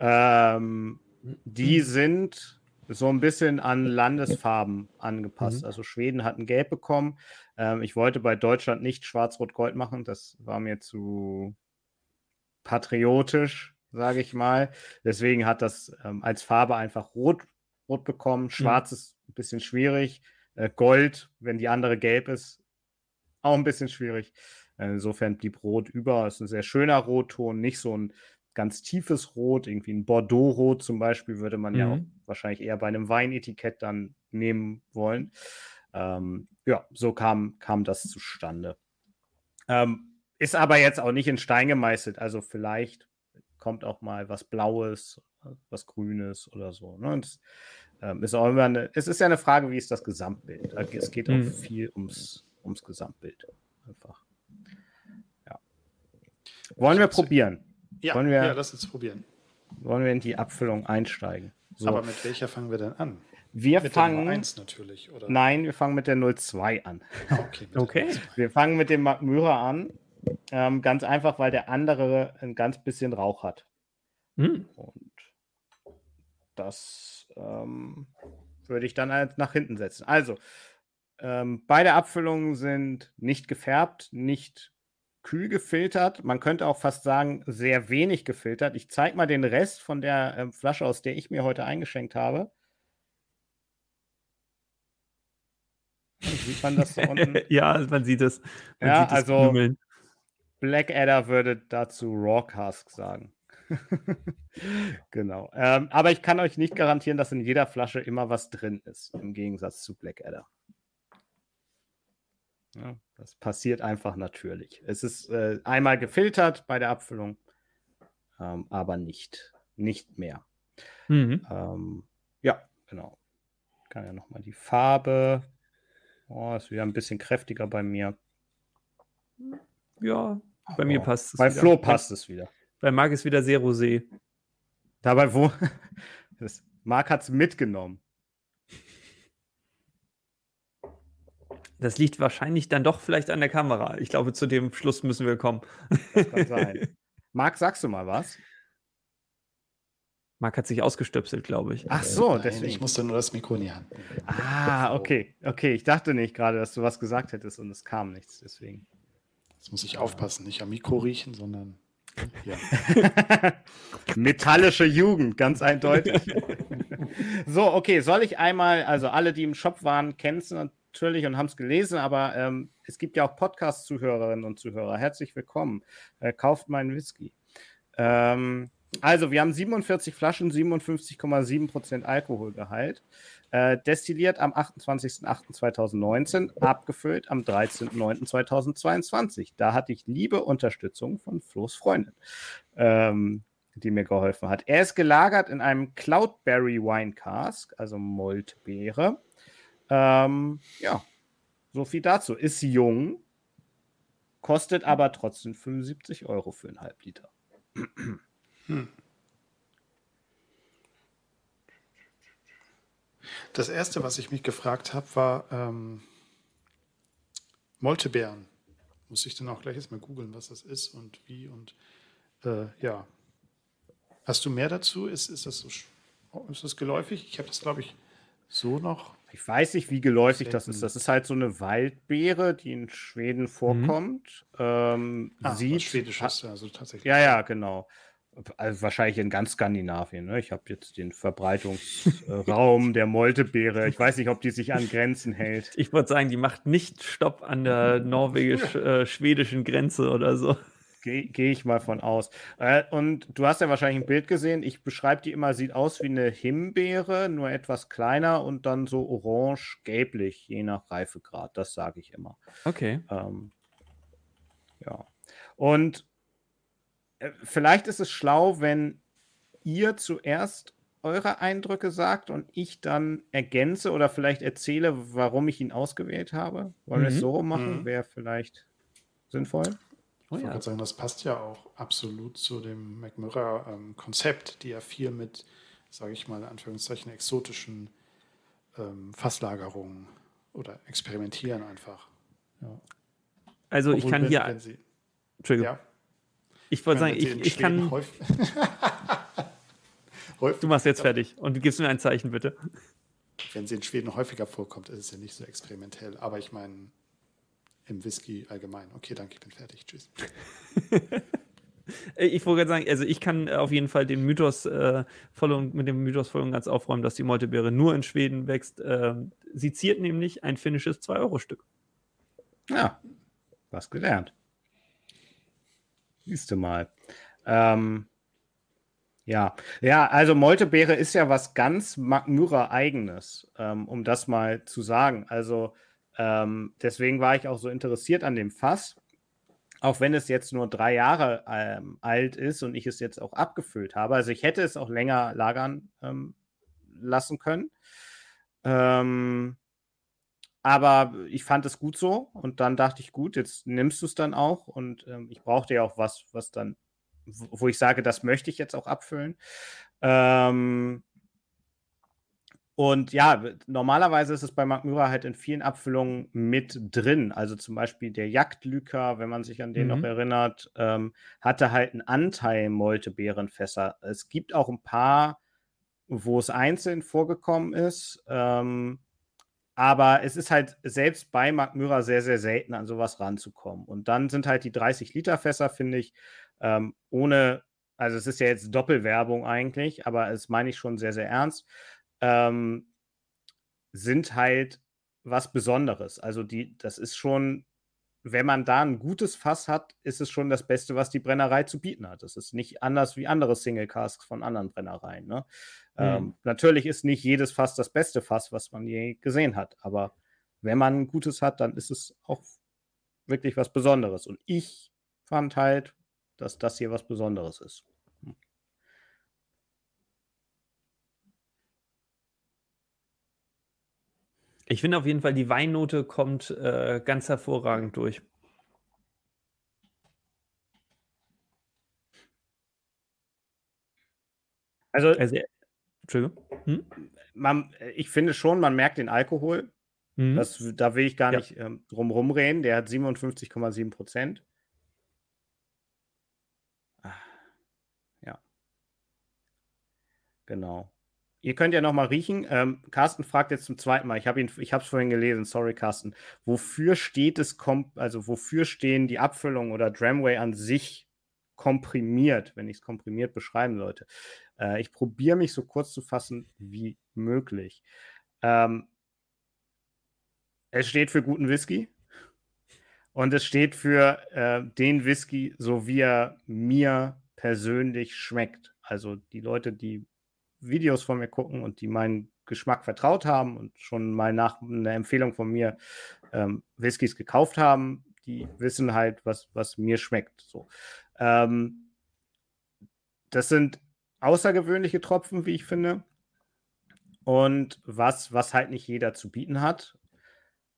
Speaker 1: Ähm, die mhm. sind so ein bisschen an Landesfarben angepasst. Mhm. Also Schweden hat ein Gelb bekommen. Ähm, ich wollte bei Deutschland nicht Schwarz-Rot-Gold machen. Das war mir zu patriotisch, sage ich mal. Deswegen hat das ähm, als Farbe einfach Rot, Rot bekommen. Mhm. Schwarz mhm. ist ein bisschen schwierig. Äh, Gold, wenn die andere gelb ist, auch ein bisschen schwierig. Insofern blieb Rot über. Es ist ein sehr schöner Rotton, nicht so ein ganz tiefes Rot, irgendwie ein Bordeaux-Rot zum Beispiel, würde man mhm. ja auch wahrscheinlich eher bei einem Weinetikett dann nehmen wollen. Ähm, ja, so kam, kam das zustande. Ähm, ist aber jetzt auch nicht in Stein gemeißelt. Also vielleicht kommt auch mal was Blaues, was Grünes oder so. Ne? Das, ähm, ist auch immer eine, es ist ja eine Frage, wie ist das Gesamtbild? Es geht auch mhm. viel ums, ums Gesamtbild. Einfach. Ja. Wollen wir probieren?
Speaker 7: Ja,
Speaker 1: wollen wir,
Speaker 7: ja, lass uns probieren.
Speaker 1: Wollen wir in die Abfüllung einsteigen?
Speaker 7: So. Aber mit welcher fangen wir denn an?
Speaker 1: Wir mit fangen.
Speaker 7: Der 1 natürlich, oder?
Speaker 1: Nein, wir fangen mit der 02 an.
Speaker 7: Ah, okay.
Speaker 6: okay.
Speaker 1: Wir fangen mit dem Magmyra an. Ähm, ganz einfach, weil der andere ein ganz bisschen Rauch hat. Hm. Und das ähm, würde ich dann halt nach hinten setzen. Also, ähm, beide Abfüllungen sind nicht gefärbt, nicht kühl gefiltert. Man könnte auch fast sagen, sehr wenig gefiltert. Ich zeige mal den Rest von der äh, Flasche, aus der ich mir heute eingeschenkt habe.
Speaker 6: Sieht man das da unten? ja, man sieht es. Man
Speaker 1: ja, sieht also Krümeln. Blackadder würde dazu Rawcask sagen. genau. Ähm, aber ich kann euch nicht garantieren, dass in jeder Flasche immer was drin ist, im Gegensatz zu Blackadder. Ja, das passiert einfach natürlich. Es ist äh, einmal gefiltert bei der Abfüllung, ähm, aber nicht, nicht mehr. Mhm. Ähm, ja, genau. Ich kann ja nochmal die Farbe. Oh, ist wieder ein bisschen kräftiger bei mir.
Speaker 6: Ja, bei oh, mir passt
Speaker 1: es. Bei wieder. Flo passt es wieder.
Speaker 6: Bei Marc ist wieder sehr rosé.
Speaker 1: Dabei, wo. Marc hat es mitgenommen.
Speaker 6: Das liegt wahrscheinlich dann doch vielleicht an der Kamera. Ich glaube, zu dem Schluss müssen wir kommen.
Speaker 1: Das kann sein. Marc, sagst du mal was?
Speaker 6: Marc hat sich ausgestöpselt, glaube ich.
Speaker 1: Ach so,
Speaker 7: Nein, deswegen. Ich musste nur das Mikro in die Hand.
Speaker 1: Ah, okay. Okay, ich dachte nicht gerade, dass du was gesagt hättest und es kam nichts, deswegen.
Speaker 7: Jetzt muss ich aufpassen, nicht am Mikro riechen, sondern
Speaker 1: ja. Metallische Jugend, ganz eindeutig. so, okay, soll ich einmal, also alle, die im Shop waren, kennen es natürlich und haben es gelesen, aber ähm, es gibt ja auch Podcast-Zuhörerinnen und Zuhörer. Herzlich willkommen. Äh, kauft meinen Whisky. Ähm, also, wir haben 47 Flaschen, 57,7% Alkoholgehalt. Äh, destilliert am 28.08.2019, abgefüllt am 13.09.2022. Da hatte ich liebe Unterstützung von Flo's Freundin, ähm, die mir geholfen hat. Er ist gelagert in einem Cloudberry Wine Cask, also Moltbeere. Ähm, ja, so viel dazu. Ist jung, kostet aber trotzdem 75 Euro für einen Halbliter. Hm.
Speaker 7: Das erste, was ich mich gefragt habe, war ähm, Moltebeeren. Muss ich dann auch gleich erstmal googeln, was das ist und wie und äh, ja. Hast du mehr dazu? Ist, ist, das so, ist das geläufig? Ich habe das, glaube ich, so noch
Speaker 1: ich weiß nicht, wie geläufig das ist. Das ist halt so eine Waldbeere, die in Schweden mhm. vorkommt. Mhm. Ähm,
Speaker 7: ah, sieht, schwedisches,
Speaker 1: also tatsächlich. Ja, ja, genau. Also wahrscheinlich in ganz Skandinavien. Ne? Ich habe jetzt den Verbreitungsraum der Moltebeere. Ich weiß nicht, ob die sich an Grenzen hält.
Speaker 6: Ich würde sagen, die macht nicht Stopp an der norwegisch-schwedischen äh, Grenze oder so.
Speaker 1: Gehe geh ich mal von aus. Äh, und du hast ja wahrscheinlich ein Bild gesehen. Ich beschreibe die immer, sieht aus wie eine Himbeere, nur etwas kleiner und dann so orange-gelblich, je nach Reifegrad. Das sage ich immer.
Speaker 6: Okay.
Speaker 1: Ähm, ja. Und äh, vielleicht ist es schlau, wenn ihr zuerst eure Eindrücke sagt und ich dann ergänze oder vielleicht erzähle, warum ich ihn ausgewählt habe. Wollen mhm. wir es mhm. so machen? Mhm. Wäre vielleicht sinnvoll.
Speaker 7: Oh, ja. sagen, das passt ja auch absolut zu dem McMurray-Konzept, die ja viel mit, sage ich mal, in Anführungszeichen exotischen ähm, Fasslagerungen oder experimentieren einfach. Ja.
Speaker 6: Also Obwohl, ich kann wenn, hier. Wenn Sie, Entschuldigung. Ja. Ich wollte sagen, ich, ich kann. du machst jetzt fertig und gibst mir ein Zeichen, bitte.
Speaker 7: Wenn sie in Schweden häufiger vorkommt, ist es ja nicht so experimentell. Aber ich meine, im Whisky allgemein. Okay, danke, ich bin fertig. Tschüss.
Speaker 6: ich wollte gerade sagen, also ich kann auf jeden Fall den Mythos äh, voll und, mit dem Mythos voll und ganz aufräumen, dass die Moltebeere nur in Schweden wächst. Äh, sie ziert nämlich ein finnisches 2-Euro-Stück.
Speaker 1: Ja, was gelernt. Siehst du mal. Ähm, Ja, ja, also Moltebeere ist ja was ganz Magmyra eigenes, ähm, um das mal zu sagen. Also ähm, deswegen war ich auch so interessiert an dem Fass, auch wenn es jetzt nur drei Jahre ähm, alt ist und ich es jetzt auch abgefüllt habe. Also ich hätte es auch länger lagern ähm, lassen können. Ähm, aber ich fand es gut so und dann dachte ich, gut, jetzt nimmst du es dann auch und ähm, ich brauchte ja auch was, was dann wo ich sage, das möchte ich jetzt auch abfüllen. Ähm, und ja, normalerweise ist es bei Mark Myra halt in vielen Abfüllungen mit drin. Also zum Beispiel der Jagdlüker, wenn man sich an den mhm. noch erinnert, ähm, hatte halt einen Anteil Moltebeerenfässer. Es gibt auch ein paar, wo es einzeln vorgekommen ist. Ähm, aber es ist halt selbst bei Mark Myra sehr, sehr selten an sowas ranzukommen. Und dann sind halt die 30 Liter Fässer, finde ich, ähm, ohne, also es ist ja jetzt Doppelwerbung eigentlich, aber es meine ich schon sehr, sehr ernst, ähm, sind halt was Besonderes. Also die, das ist schon, wenn man da ein gutes Fass hat, ist es schon das Beste, was die Brennerei zu bieten hat. Das ist nicht anders wie andere Single Casks von anderen Brennereien. Ne? Mhm. Ähm, natürlich ist nicht jedes Fass das beste Fass, was man je gesehen hat, aber wenn man ein gutes hat, dann ist es auch wirklich was Besonderes. Und ich fand halt, dass das hier was Besonderes ist.
Speaker 6: Ich finde auf jeden Fall, die Weinnote kommt äh, ganz hervorragend durch.
Speaker 1: Also, also Entschuldigung. Hm? Man, ich finde schon, man merkt den Alkohol. Mhm. Das, da will ich gar ja. nicht ähm, drum rumreden. Der hat 57,7 Prozent. Genau. Ihr könnt ja noch mal riechen. Ähm, Carsten fragt jetzt zum zweiten Mal. Ich habe ihn, ich habe es vorhin gelesen. Sorry, Carsten. Wofür steht es, also wofür stehen die Abfüllungen oder Dramway an sich komprimiert, wenn ich es komprimiert beschreiben sollte? Äh, ich probiere mich so kurz zu fassen wie möglich. Ähm, es steht für guten Whisky und es steht für äh, den Whisky, so wie er mir persönlich schmeckt. Also die Leute, die Videos von mir gucken und die meinen Geschmack vertraut haben und schon mal nach einer Empfehlung von mir ähm, Whiskys gekauft haben, die wissen halt, was, was mir schmeckt. So. Ähm, das sind außergewöhnliche Tropfen, wie ich finde. Und was, was halt nicht jeder zu bieten hat.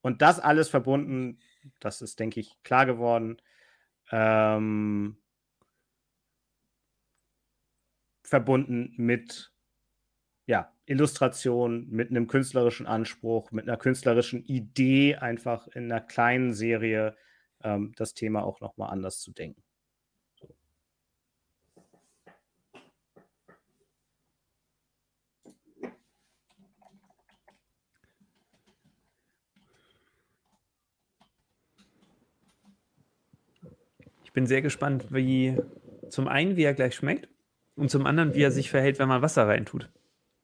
Speaker 1: Und das alles verbunden, das ist, denke ich, klar geworden, ähm, verbunden mit ja, Illustration mit einem künstlerischen Anspruch, mit einer künstlerischen Idee, einfach in einer kleinen Serie ähm, das Thema auch nochmal anders zu denken.
Speaker 6: Ich bin sehr gespannt, wie zum einen, wie er gleich schmeckt und zum anderen, wie er sich verhält, wenn man Wasser reintut.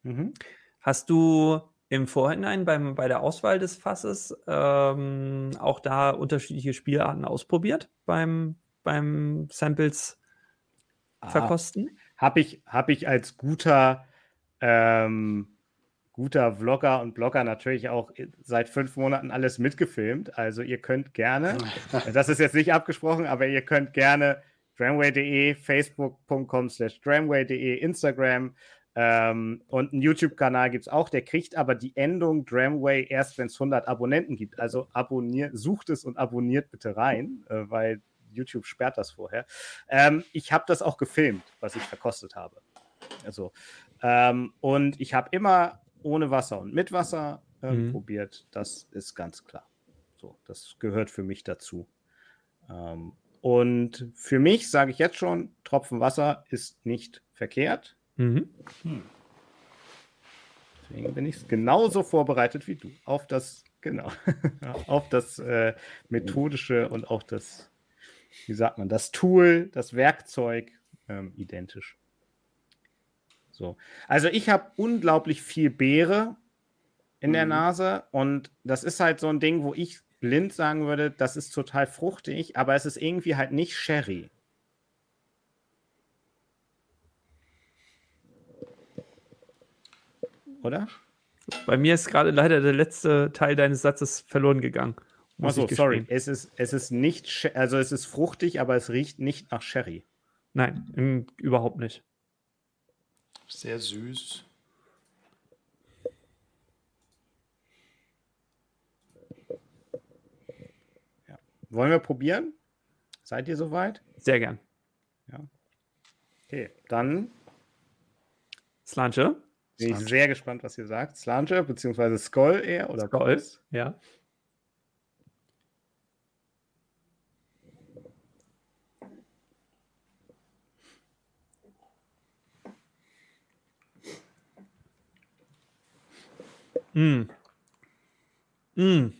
Speaker 6: Mhm. Hast du im Vorhinein beim, bei der Auswahl des Fasses ähm, auch da unterschiedliche Spielarten ausprobiert beim, beim Samples ah, verkosten?
Speaker 1: Habe ich, hab ich als guter, ähm, guter Vlogger und Blogger natürlich auch seit fünf Monaten alles mitgefilmt. Also ihr könnt gerne, das ist jetzt nicht abgesprochen, aber ihr könnt gerne dramway.de, facebook.com slash dramway.de, Instagram, ähm, und einen YouTube-Kanal gibt es auch, der kriegt aber die Endung Dramway erst, wenn es 100 Abonnenten gibt. Also abonniert, sucht es und abonniert bitte rein, äh, weil YouTube sperrt das vorher. Ähm, ich habe das auch gefilmt, was ich verkostet habe. Also, ähm, und ich habe immer ohne Wasser und mit Wasser äh, mhm. probiert. Das ist ganz klar. So, das gehört für mich dazu. Ähm, und für mich sage ich jetzt schon, Tropfen Wasser ist nicht verkehrt. Mhm. Hm. Deswegen bin ich genauso vorbereitet wie du auf das, genau, auf das äh, methodische und auch das, wie sagt man, das Tool, das Werkzeug ähm, identisch. So. Also ich habe unglaublich viel Beere in mhm. der Nase und das ist halt so ein Ding, wo ich blind sagen würde, das ist total fruchtig, aber es ist irgendwie halt nicht Sherry. Oder?
Speaker 6: Bei mir ist gerade leider der letzte Teil deines Satzes verloren gegangen.
Speaker 1: Achso, sorry. Es ist, es ist nicht, also es ist fruchtig, aber es riecht nicht nach Sherry.
Speaker 6: Nein, im, überhaupt nicht.
Speaker 7: Sehr süß.
Speaker 1: Ja. Wollen wir probieren? Seid ihr soweit?
Speaker 6: Sehr gern.
Speaker 1: Ja. Okay, dann.
Speaker 6: Slanche.
Speaker 1: Bin ich sehr gespannt, was ihr sagt. Slanche, beziehungsweise Skoll eher oder
Speaker 6: Skoll, ja. Mm. Mm.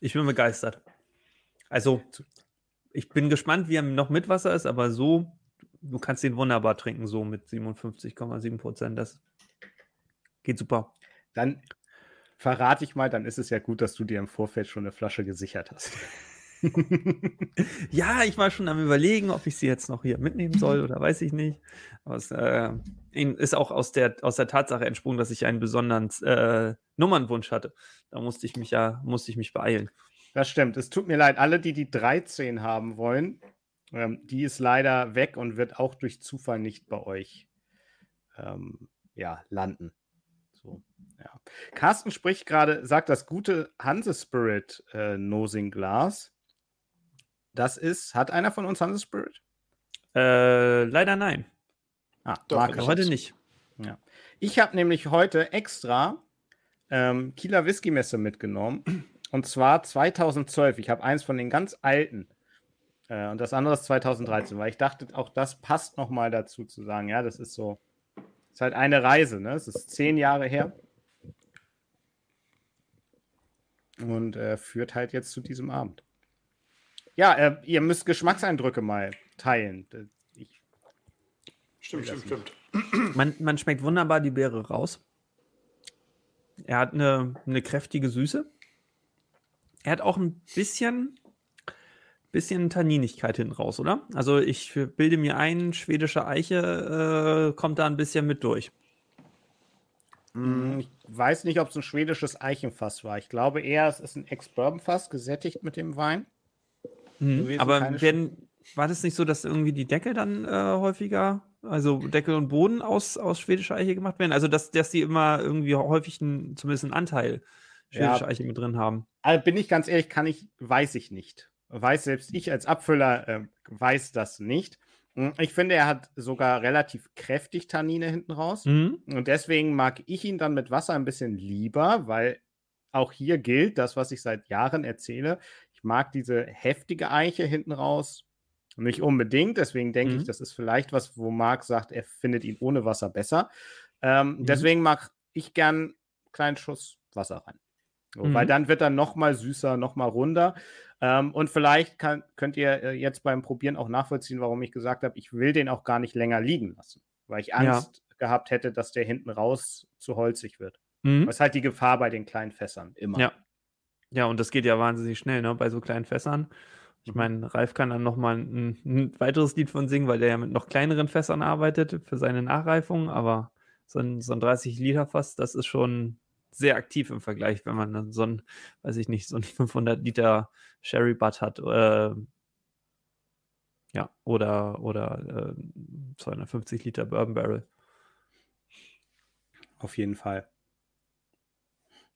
Speaker 6: Ich bin begeistert. Also, ich bin gespannt, wie er noch mit Wasser ist, aber so, du kannst ihn wunderbar trinken, so mit 57,7 Prozent. Das geht super.
Speaker 1: Dann verrate ich mal, dann ist es ja gut, dass du dir im Vorfeld schon eine Flasche gesichert hast.
Speaker 6: ja, ich war schon am Überlegen, ob ich sie jetzt noch hier mitnehmen soll oder weiß ich nicht. Es äh, ist auch aus der, aus der Tatsache entsprungen, dass ich einen besonderen äh, Nummernwunsch hatte. Da musste ich mich ja musste ich mich beeilen.
Speaker 1: Das stimmt. Es tut mir leid, alle, die die 13 haben wollen, ähm, die ist leider weg und wird auch durch Zufall nicht bei euch ähm, ja, landen. So, ja. Carsten spricht gerade, sagt das gute Hanse Spirit äh, Nosing Glass. Das ist, hat einer von uns Hanse Spirit?
Speaker 6: Äh, leider nein.
Speaker 1: Ah, Doch,
Speaker 6: heute nicht.
Speaker 1: Ja. Ich habe nämlich heute extra ähm, Kieler Whisky Messe mitgenommen. Und zwar 2012. Ich habe eins von den ganz alten. Äh, und das andere ist 2013, weil ich dachte, auch das passt nochmal dazu zu sagen. Ja, das ist so. ist halt eine Reise, ne? Es ist zehn Jahre her. Und äh, führt halt jetzt zu diesem Abend. Ja, äh, ihr müsst Geschmackseindrücke mal teilen. Ich
Speaker 7: stimmt, stimmt, stimmt.
Speaker 6: Man, man schmeckt wunderbar die Beere raus. Er hat eine, eine kräftige Süße. Er hat auch ein bisschen, bisschen Tanninigkeit hinten raus, oder? Also ich bilde mir ein, schwedische Eiche äh, kommt da ein bisschen mit durch.
Speaker 1: Mm, ich weiß nicht, ob es ein schwedisches Eichenfass war. Ich glaube eher, es ist ein Ex-Bourbon-Fass, gesättigt mit dem Wein.
Speaker 6: Mhm. Aber werden, war das nicht so, dass irgendwie die Deckel dann äh, häufiger, also Deckel und Boden aus, aus schwedischer Eiche gemacht werden? Also, dass, dass die immer irgendwie häufig einen, zumindest einen Anteil schwedische ja, Eiche mit drin haben.
Speaker 1: Also bin ich ganz ehrlich, kann ich, weiß ich nicht. Weiß selbst ich als Abfüller äh, weiß das nicht. Hm, ich finde, er hat sogar relativ kräftig Tannine hinten raus. Mhm. Und deswegen mag ich ihn dann mit Wasser ein bisschen lieber, weil auch hier gilt das, was ich seit Jahren erzähle. Ich mag diese heftige Eiche hinten raus nicht unbedingt. Deswegen denke mhm. ich, das ist vielleicht was, wo Marc sagt, er findet ihn ohne Wasser besser. Ähm, mhm. Deswegen mag ich gern einen kleinen Schuss Wasser rein. So, mhm. Weil dann wird er noch mal süßer, noch mal runder. Ähm, und vielleicht kann, könnt ihr äh, jetzt beim Probieren auch nachvollziehen, warum ich gesagt habe, ich will den auch gar nicht länger liegen lassen. Weil ich Angst ja. gehabt hätte, dass der hinten raus zu holzig wird. Mhm. Das ist halt die Gefahr bei den kleinen Fässern, immer.
Speaker 6: Ja. Ja, und das geht ja wahnsinnig schnell, ne, bei so kleinen Fässern. Ich mhm. meine, Ralf kann dann nochmal ein, ein weiteres Lied von singen, weil der ja mit noch kleineren Fässern arbeitet für seine Nachreifung, aber so ein, so ein 30-Liter-Fass, das ist schon sehr aktiv im Vergleich, wenn man dann so ein, weiß ich nicht, so ein 500 Liter Sherry Butt hat, äh, ja, oder, oder äh, 250 Liter Bourbon Barrel.
Speaker 1: Auf jeden Fall.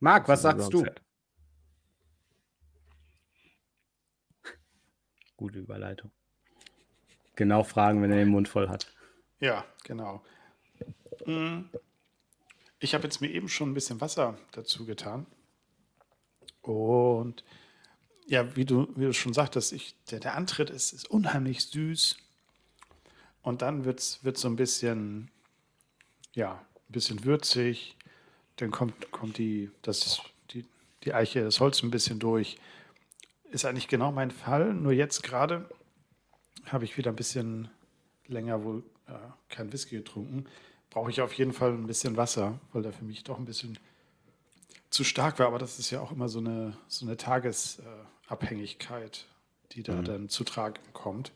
Speaker 1: Marc, was sagst du? Fett. Gute Überleitung. Genau fragen, wenn er den Mund voll hat.
Speaker 7: Ja, genau. Hm. Ich habe jetzt mir eben schon ein bisschen Wasser dazu getan. Und ja, wie du, wie du schon sagtest, ich, der, der Antritt ist, ist unheimlich süß. Und dann wird es so ein bisschen, ja, ein bisschen würzig. Dann kommt, kommt die, das, die, die Eiche, das Holz ein bisschen durch ist eigentlich genau mein Fall. Nur jetzt gerade habe ich wieder ein bisschen länger wohl äh, kein Whisky getrunken. Brauche ich auf jeden Fall ein bisschen Wasser, weil der für mich doch ein bisschen zu stark war. Aber das ist ja auch immer so eine, so eine Tagesabhängigkeit, die da mhm. dann zu tragen kommt.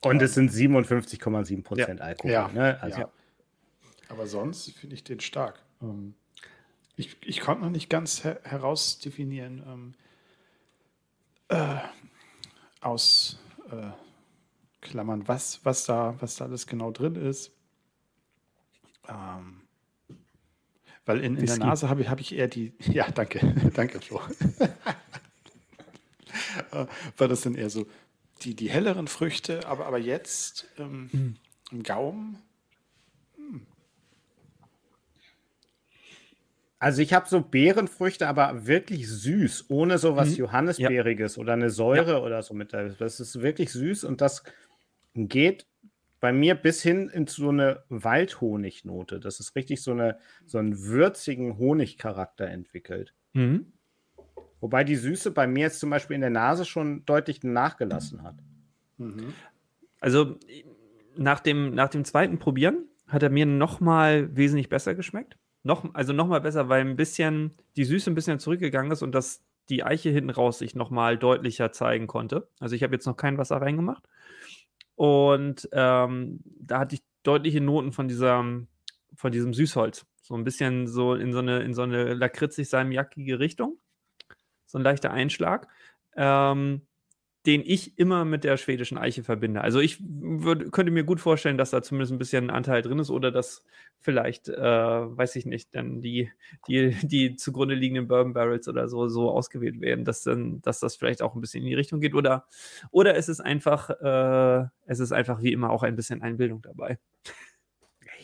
Speaker 1: Und es sind 57,7 Prozent Alkohol.
Speaker 7: Ja,
Speaker 1: ne? also,
Speaker 7: ja. Aber sonst finde ich den stark. Ähm, ich, ich konnte noch nicht ganz her herausdefinieren, ähm, äh, aus äh, Klammern, was, was, da, was da alles genau drin ist. Ähm, weil in, in der Nase habe ich, hab ich eher die. Ja, danke, danke, Flo. weil das sind eher so die, die helleren Früchte, aber, aber jetzt ähm, mhm. im Gaumen. Hm.
Speaker 1: Also ich habe so Beerenfrüchte, aber wirklich süß, ohne so was mhm. Johannisbeeriges ja. oder eine Säure ja. oder so mit. Das ist wirklich süß und das geht bei mir bis hin in so eine Waldhonignote. Das ist richtig so, eine, so einen würzigen Honigcharakter entwickelt. Mhm. Wobei die Süße bei mir jetzt zum Beispiel in der Nase schon deutlich nachgelassen hat.
Speaker 6: Mhm. Also nach dem, nach dem zweiten Probieren hat er mir nochmal wesentlich besser geschmeckt. Noch, also nochmal besser, weil ein bisschen die Süße ein bisschen zurückgegangen ist und dass die Eiche hinten raus sich nochmal deutlicher zeigen konnte. Also ich habe jetzt noch kein Wasser reingemacht. Und ähm, da hatte ich deutliche Noten von, dieser, von diesem Süßholz. So ein bisschen so in so eine, in so eine lakritzig-salmiakige Richtung so ein leichter Einschlag, ähm, den ich immer mit der schwedischen Eiche verbinde. Also ich würd, könnte mir gut vorstellen, dass da zumindest ein bisschen ein Anteil drin ist oder dass vielleicht, äh, weiß ich nicht, dann die, die, die zugrunde liegenden Bourbon Barrels oder so, so ausgewählt werden, dass dann, dass das vielleicht auch ein bisschen in die Richtung geht oder, oder es ist einfach, äh, es ist einfach wie immer auch ein bisschen Einbildung dabei.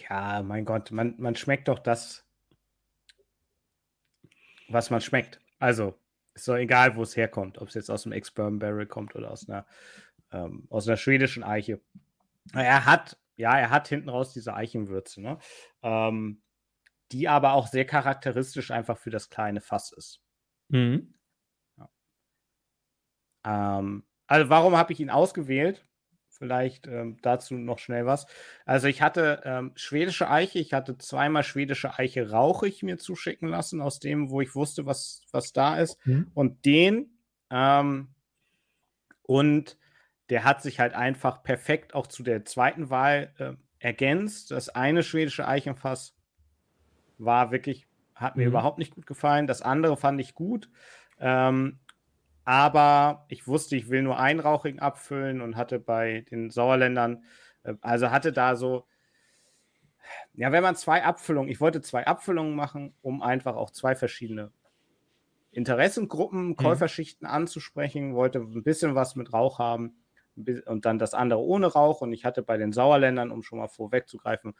Speaker 1: Ja, mein Gott, man, man schmeckt doch das, was man schmeckt. Also, ist doch egal, wo es herkommt, ob es jetzt aus dem Ex-Bourbon Barrel kommt oder aus einer, ähm, aus einer schwedischen Eiche. Er hat, ja, er hat hinten raus diese Eichenwürze, ne? Ähm, die aber auch sehr charakteristisch einfach für das kleine Fass ist. Mhm. Ja. Ähm, also warum habe ich ihn ausgewählt? Vielleicht ähm, dazu noch schnell was. Also ich hatte ähm, schwedische Eiche, ich hatte zweimal schwedische Eiche rauchig mir zuschicken lassen, aus dem, wo ich wusste, was, was da ist. Mhm. Und den ähm, und der hat sich halt einfach perfekt auch zu der zweiten Wahl äh, ergänzt. Das eine schwedische Eichenfass war wirklich, hat mir mhm. überhaupt nicht gut gefallen. Das andere fand ich gut. Ähm, aber ich wusste, ich will nur einen rauchigen abfüllen und hatte bei den Sauerländern, äh, also hatte da so, ja, wenn man zwei Abfüllungen, ich wollte zwei Abfüllungen machen, um einfach auch zwei verschiedene Interessengruppen, mhm. Käuferschichten mhm. anzusprechen, wollte ein bisschen was mit Rauch haben und dann das andere ohne Rauch. Und ich hatte bei den Sauerländern, um schon mal vorwegzugreifen,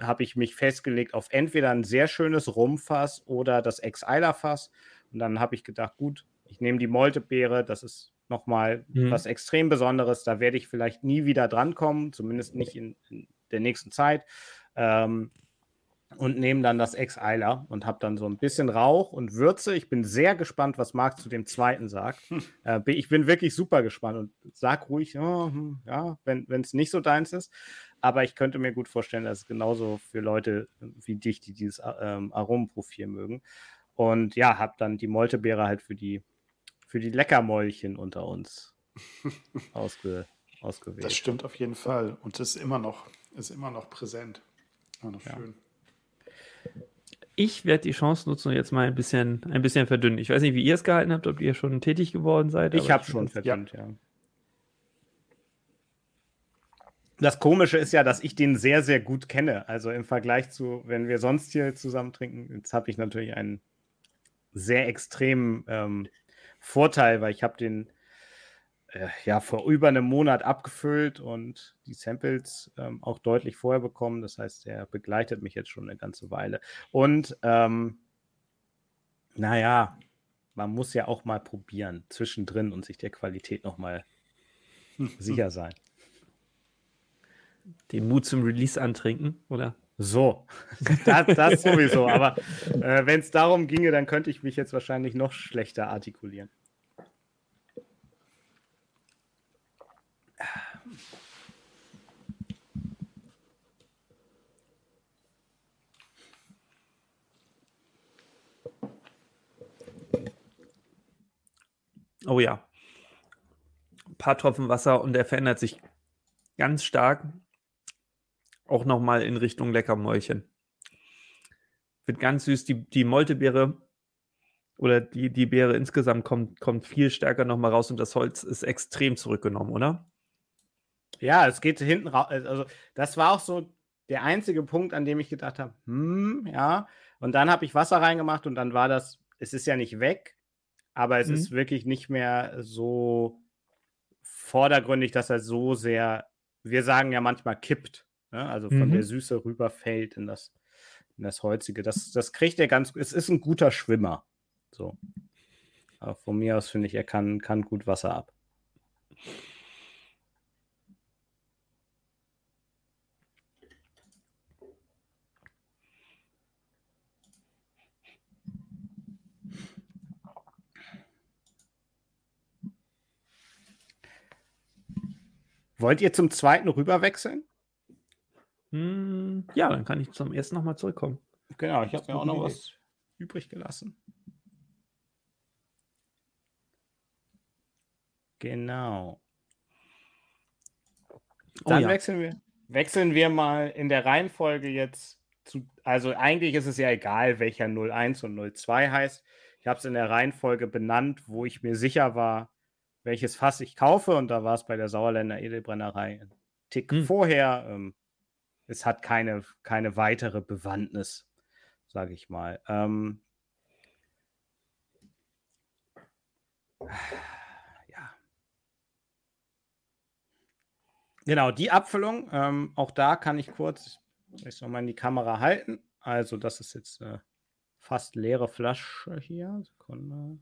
Speaker 1: habe ich mich festgelegt auf entweder ein sehr schönes Rumfass oder das Ex-Eiler-Fass. Und dann habe ich gedacht, gut, ich nehme die Moltebeere, das ist nochmal mhm. was extrem Besonderes. Da werde ich vielleicht nie wieder drankommen, zumindest nicht in, in der nächsten Zeit. Ähm, und nehme dann das Ex-Eiler und habe dann so ein bisschen Rauch und Würze. Ich bin sehr gespannt, was Marc zu dem zweiten sagt. Hm. Äh, ich bin wirklich super gespannt und sag ruhig, oh, ja, wenn es nicht so deins ist. Aber ich könnte mir gut vorstellen, dass es genauso für Leute wie dich, die dieses ähm, Aromenprofil mögen. Und ja, habe dann die Moltebeere halt für die für die Leckermäulchen unter uns ausge, ausgewählt.
Speaker 7: Das stimmt auf jeden Fall. Und das ist immer noch, ist immer noch präsent. Immer noch ja. schön.
Speaker 6: Ich werde die Chance nutzen und jetzt mal ein bisschen, ein bisschen verdünnen. Ich weiß nicht, wie ihr es gehalten habt, ob ihr schon tätig geworden seid.
Speaker 1: Ich habe schon verdünnt, ja. ja. Das Komische ist ja, dass ich den sehr, sehr gut kenne. Also im Vergleich zu, wenn wir sonst hier zusammen trinken, jetzt habe ich natürlich einen sehr extremen ähm, Vorteil, weil ich habe den äh, ja vor über einem Monat abgefüllt und die Samples ähm, auch deutlich vorher bekommen. Das heißt, er begleitet mich jetzt schon eine ganze Weile. Und ähm, naja, man muss ja auch mal probieren zwischendrin und sich der Qualität nochmal sicher sein.
Speaker 6: Den Mut zum Release antrinken, oder?
Speaker 1: So, das, das sowieso. Aber äh, wenn es darum ginge, dann könnte ich mich jetzt wahrscheinlich noch schlechter artikulieren.
Speaker 6: Oh ja. Ein paar Tropfen Wasser und er verändert sich ganz stark auch nochmal in Richtung Leckermäulchen. Wird ganz süß. Die, die Moltebeere oder die, die Beere insgesamt kommt, kommt viel stärker nochmal raus und das Holz ist extrem zurückgenommen, oder?
Speaker 1: Ja, es geht hinten raus. Also, das war auch so der einzige Punkt, an dem ich gedacht habe, hm, ja. Und dann habe ich Wasser reingemacht und dann war das, es ist ja nicht weg, aber es mhm. ist wirklich nicht mehr so vordergründig, dass er so sehr, wir sagen ja manchmal kippt, ne? also von mhm. der Süße rüberfällt in das, in das Holzige. Das, das kriegt er ganz, es ist ein guter Schwimmer. So. Aber von mir aus finde ich, er kann, kann gut Wasser ab. Wollt ihr zum zweiten rüberwechseln?
Speaker 6: Hm, ja, dann kann ich zum ersten nochmal zurückkommen.
Speaker 1: Genau, ich habe mir auch noch was übrig gelassen. Genau. Oh dann oh ja. wechseln, wir, wechseln wir mal in der Reihenfolge jetzt zu. Also eigentlich ist es ja egal, welcher 01 und 02 heißt. Ich habe es in der Reihenfolge benannt, wo ich mir sicher war, welches Fass ich kaufe. Und da war es bei der Sauerländer Edelbrennerei ein Tick hm. vorher. Ähm, es hat keine, keine weitere Bewandtnis, sage ich mal. Ähm, ja. Genau, die Abfüllung, ähm, auch da kann ich kurz, ich soll mal in die Kamera halten. Also, das ist jetzt eine fast leere Flasche hier. Sekunde.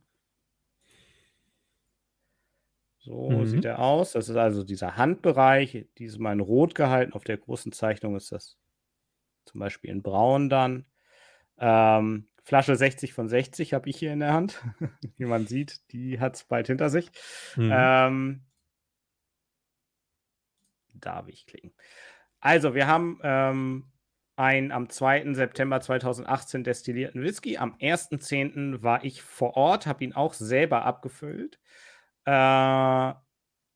Speaker 1: So mhm. sieht er aus. Das ist also dieser Handbereich, diesmal in Rot gehalten. Auf der großen Zeichnung ist das zum Beispiel in Braun dann. Ähm, Flasche 60 von 60 habe ich hier in der Hand. Wie man sieht, die hat es bald hinter sich. Mhm. Ähm, darf ich klicken. Also, wir haben ähm, einen am 2. September 2018 destillierten Whisky. Am 1.10. war ich vor Ort, habe ihn auch selber abgefüllt. Äh,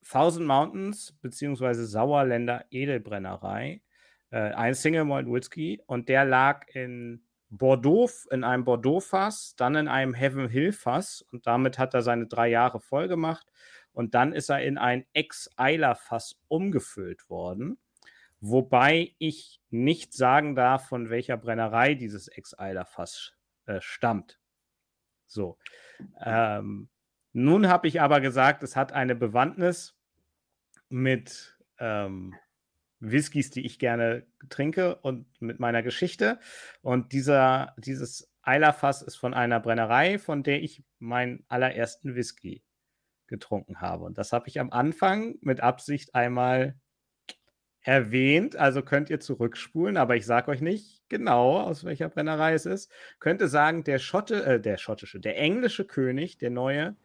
Speaker 1: Thousand Mountains beziehungsweise Sauerländer Edelbrennerei. Äh, ein Single Malt Whisky und der lag in Bordeaux, in einem Bordeaux-Fass, dann in einem Heaven Hill-Fass und damit hat er seine drei Jahre voll gemacht. Und dann ist er in ein Ex-Eiler-Fass umgefüllt worden. Wobei ich nicht sagen darf, von welcher Brennerei dieses Ex-Eiler-Fass äh, stammt. So. Ähm, nun habe ich aber gesagt, es hat eine Bewandtnis mit ähm, Whiskys, die ich gerne trinke und mit meiner Geschichte. Und dieser, dieses Eilerfass ist von einer Brennerei, von der ich meinen allerersten Whisky getrunken habe. Und das habe ich am Anfang mit Absicht einmal erwähnt. Also könnt ihr zurückspulen, aber ich sage euch nicht genau, aus welcher Brennerei es ist. Könnte sagen, der Schotte, äh, der schottische, der englische König, der neue,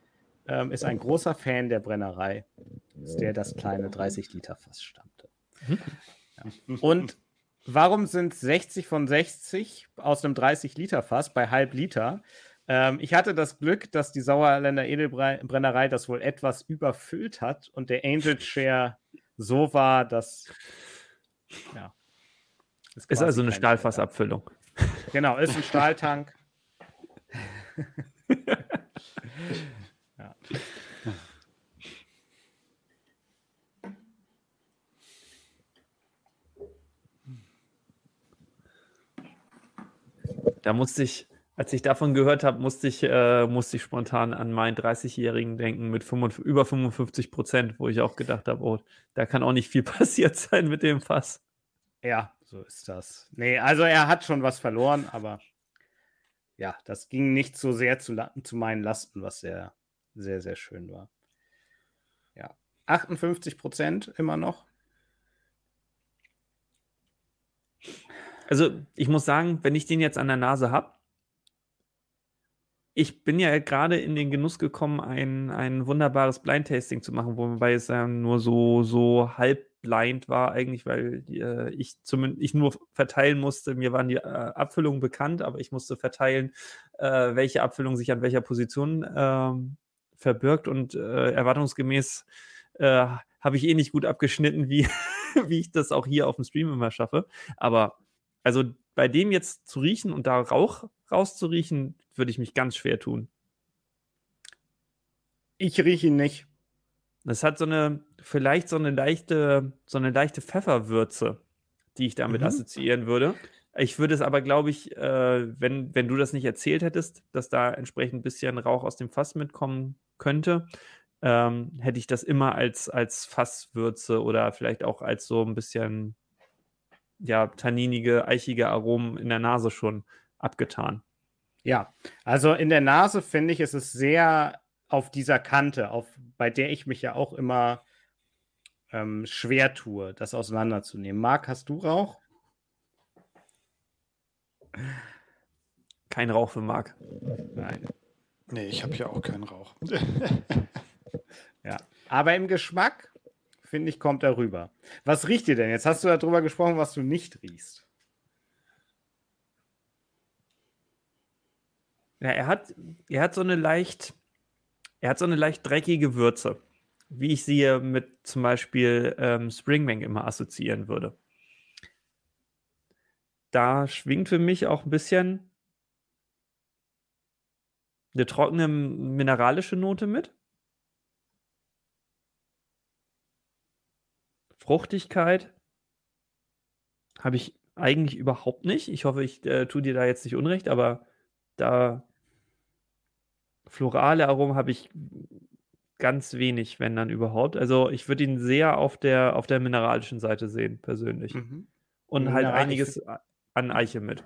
Speaker 1: ähm, ist ein großer Fan der Brennerei, aus der das kleine 30-Liter-Fass stammte. Ja. Und warum sind 60 von 60 aus einem 30-Liter-Fass bei halb Liter? Ähm, ich hatte das Glück, dass die Sauerländer Edelbrennerei das wohl etwas überfüllt hat und der Angel Share so war, dass. Ja.
Speaker 6: Ist, ist also eine Stahlfassabfüllung.
Speaker 1: Genau, ist ein Stahltank.
Speaker 6: Da musste ich, als ich davon gehört habe, musste ich, äh, musste ich spontan an meinen 30-Jährigen denken mit 55, über 55 Prozent, wo ich auch gedacht habe, oh, da kann auch nicht viel passiert sein mit dem Fass.
Speaker 1: Ja, so ist das. Nee, also er hat schon was verloren, aber ja, das ging nicht so sehr zu, zu meinen Lasten, was sehr, sehr, sehr schön war. Ja, 58 Prozent immer noch.
Speaker 6: Also ich muss sagen, wenn ich den jetzt an der Nase habe, ich bin ja gerade in den Genuss gekommen, ein, ein wunderbares Blind-Tasting zu machen, wobei es ja nur so, so halb blind war eigentlich, weil äh, ich zumindest ich nur verteilen musste. Mir waren die äh, Abfüllungen bekannt, aber ich musste verteilen, äh, welche Abfüllung sich an welcher Position ähm, verbirgt und äh, erwartungsgemäß äh, habe ich eh nicht gut abgeschnitten, wie, wie ich das auch hier auf dem Stream immer schaffe. Aber also bei dem jetzt zu riechen und da Rauch rauszuriechen, würde ich mich ganz schwer tun.
Speaker 1: Ich rieche ihn nicht.
Speaker 6: Das hat so eine, vielleicht so eine leichte, so eine leichte Pfefferwürze, die ich damit mhm. assoziieren würde. Ich würde es aber, glaube ich, äh, wenn, wenn du das nicht erzählt hättest, dass da entsprechend ein bisschen Rauch aus dem Fass mitkommen könnte, ähm, hätte ich das immer als, als Fasswürze oder vielleicht auch als so ein bisschen ja, tanninige, eichige Aromen in der Nase schon abgetan.
Speaker 1: Ja, also in der Nase finde ich, ist es sehr auf dieser Kante, auf, bei der ich mich ja auch immer ähm, schwer tue, das auseinanderzunehmen. Marc, hast du Rauch?
Speaker 6: Kein Rauch für Marc.
Speaker 7: Nein. Nee, ich habe ja auch keinen Rauch.
Speaker 1: ja. Aber im Geschmack, finde ich, kommt er rüber. Was riecht ihr denn? Jetzt hast du darüber gesprochen, was du nicht riechst.
Speaker 6: Ja, er hat, er hat so eine leicht, er hat so eine leicht dreckige Würze, wie ich sie mit zum Beispiel ähm, Springbank immer assoziieren würde. Da schwingt für mich auch ein bisschen eine trockene mineralische Note mit. Fruchtigkeit habe ich eigentlich überhaupt nicht. Ich hoffe, ich äh, tue dir da jetzt nicht unrecht, aber da florale Aromen habe ich ganz wenig, wenn dann überhaupt. Also ich würde ihn sehr auf der, auf der mineralischen Seite sehen, persönlich. Mhm. Und halt einiges an Eiche mit.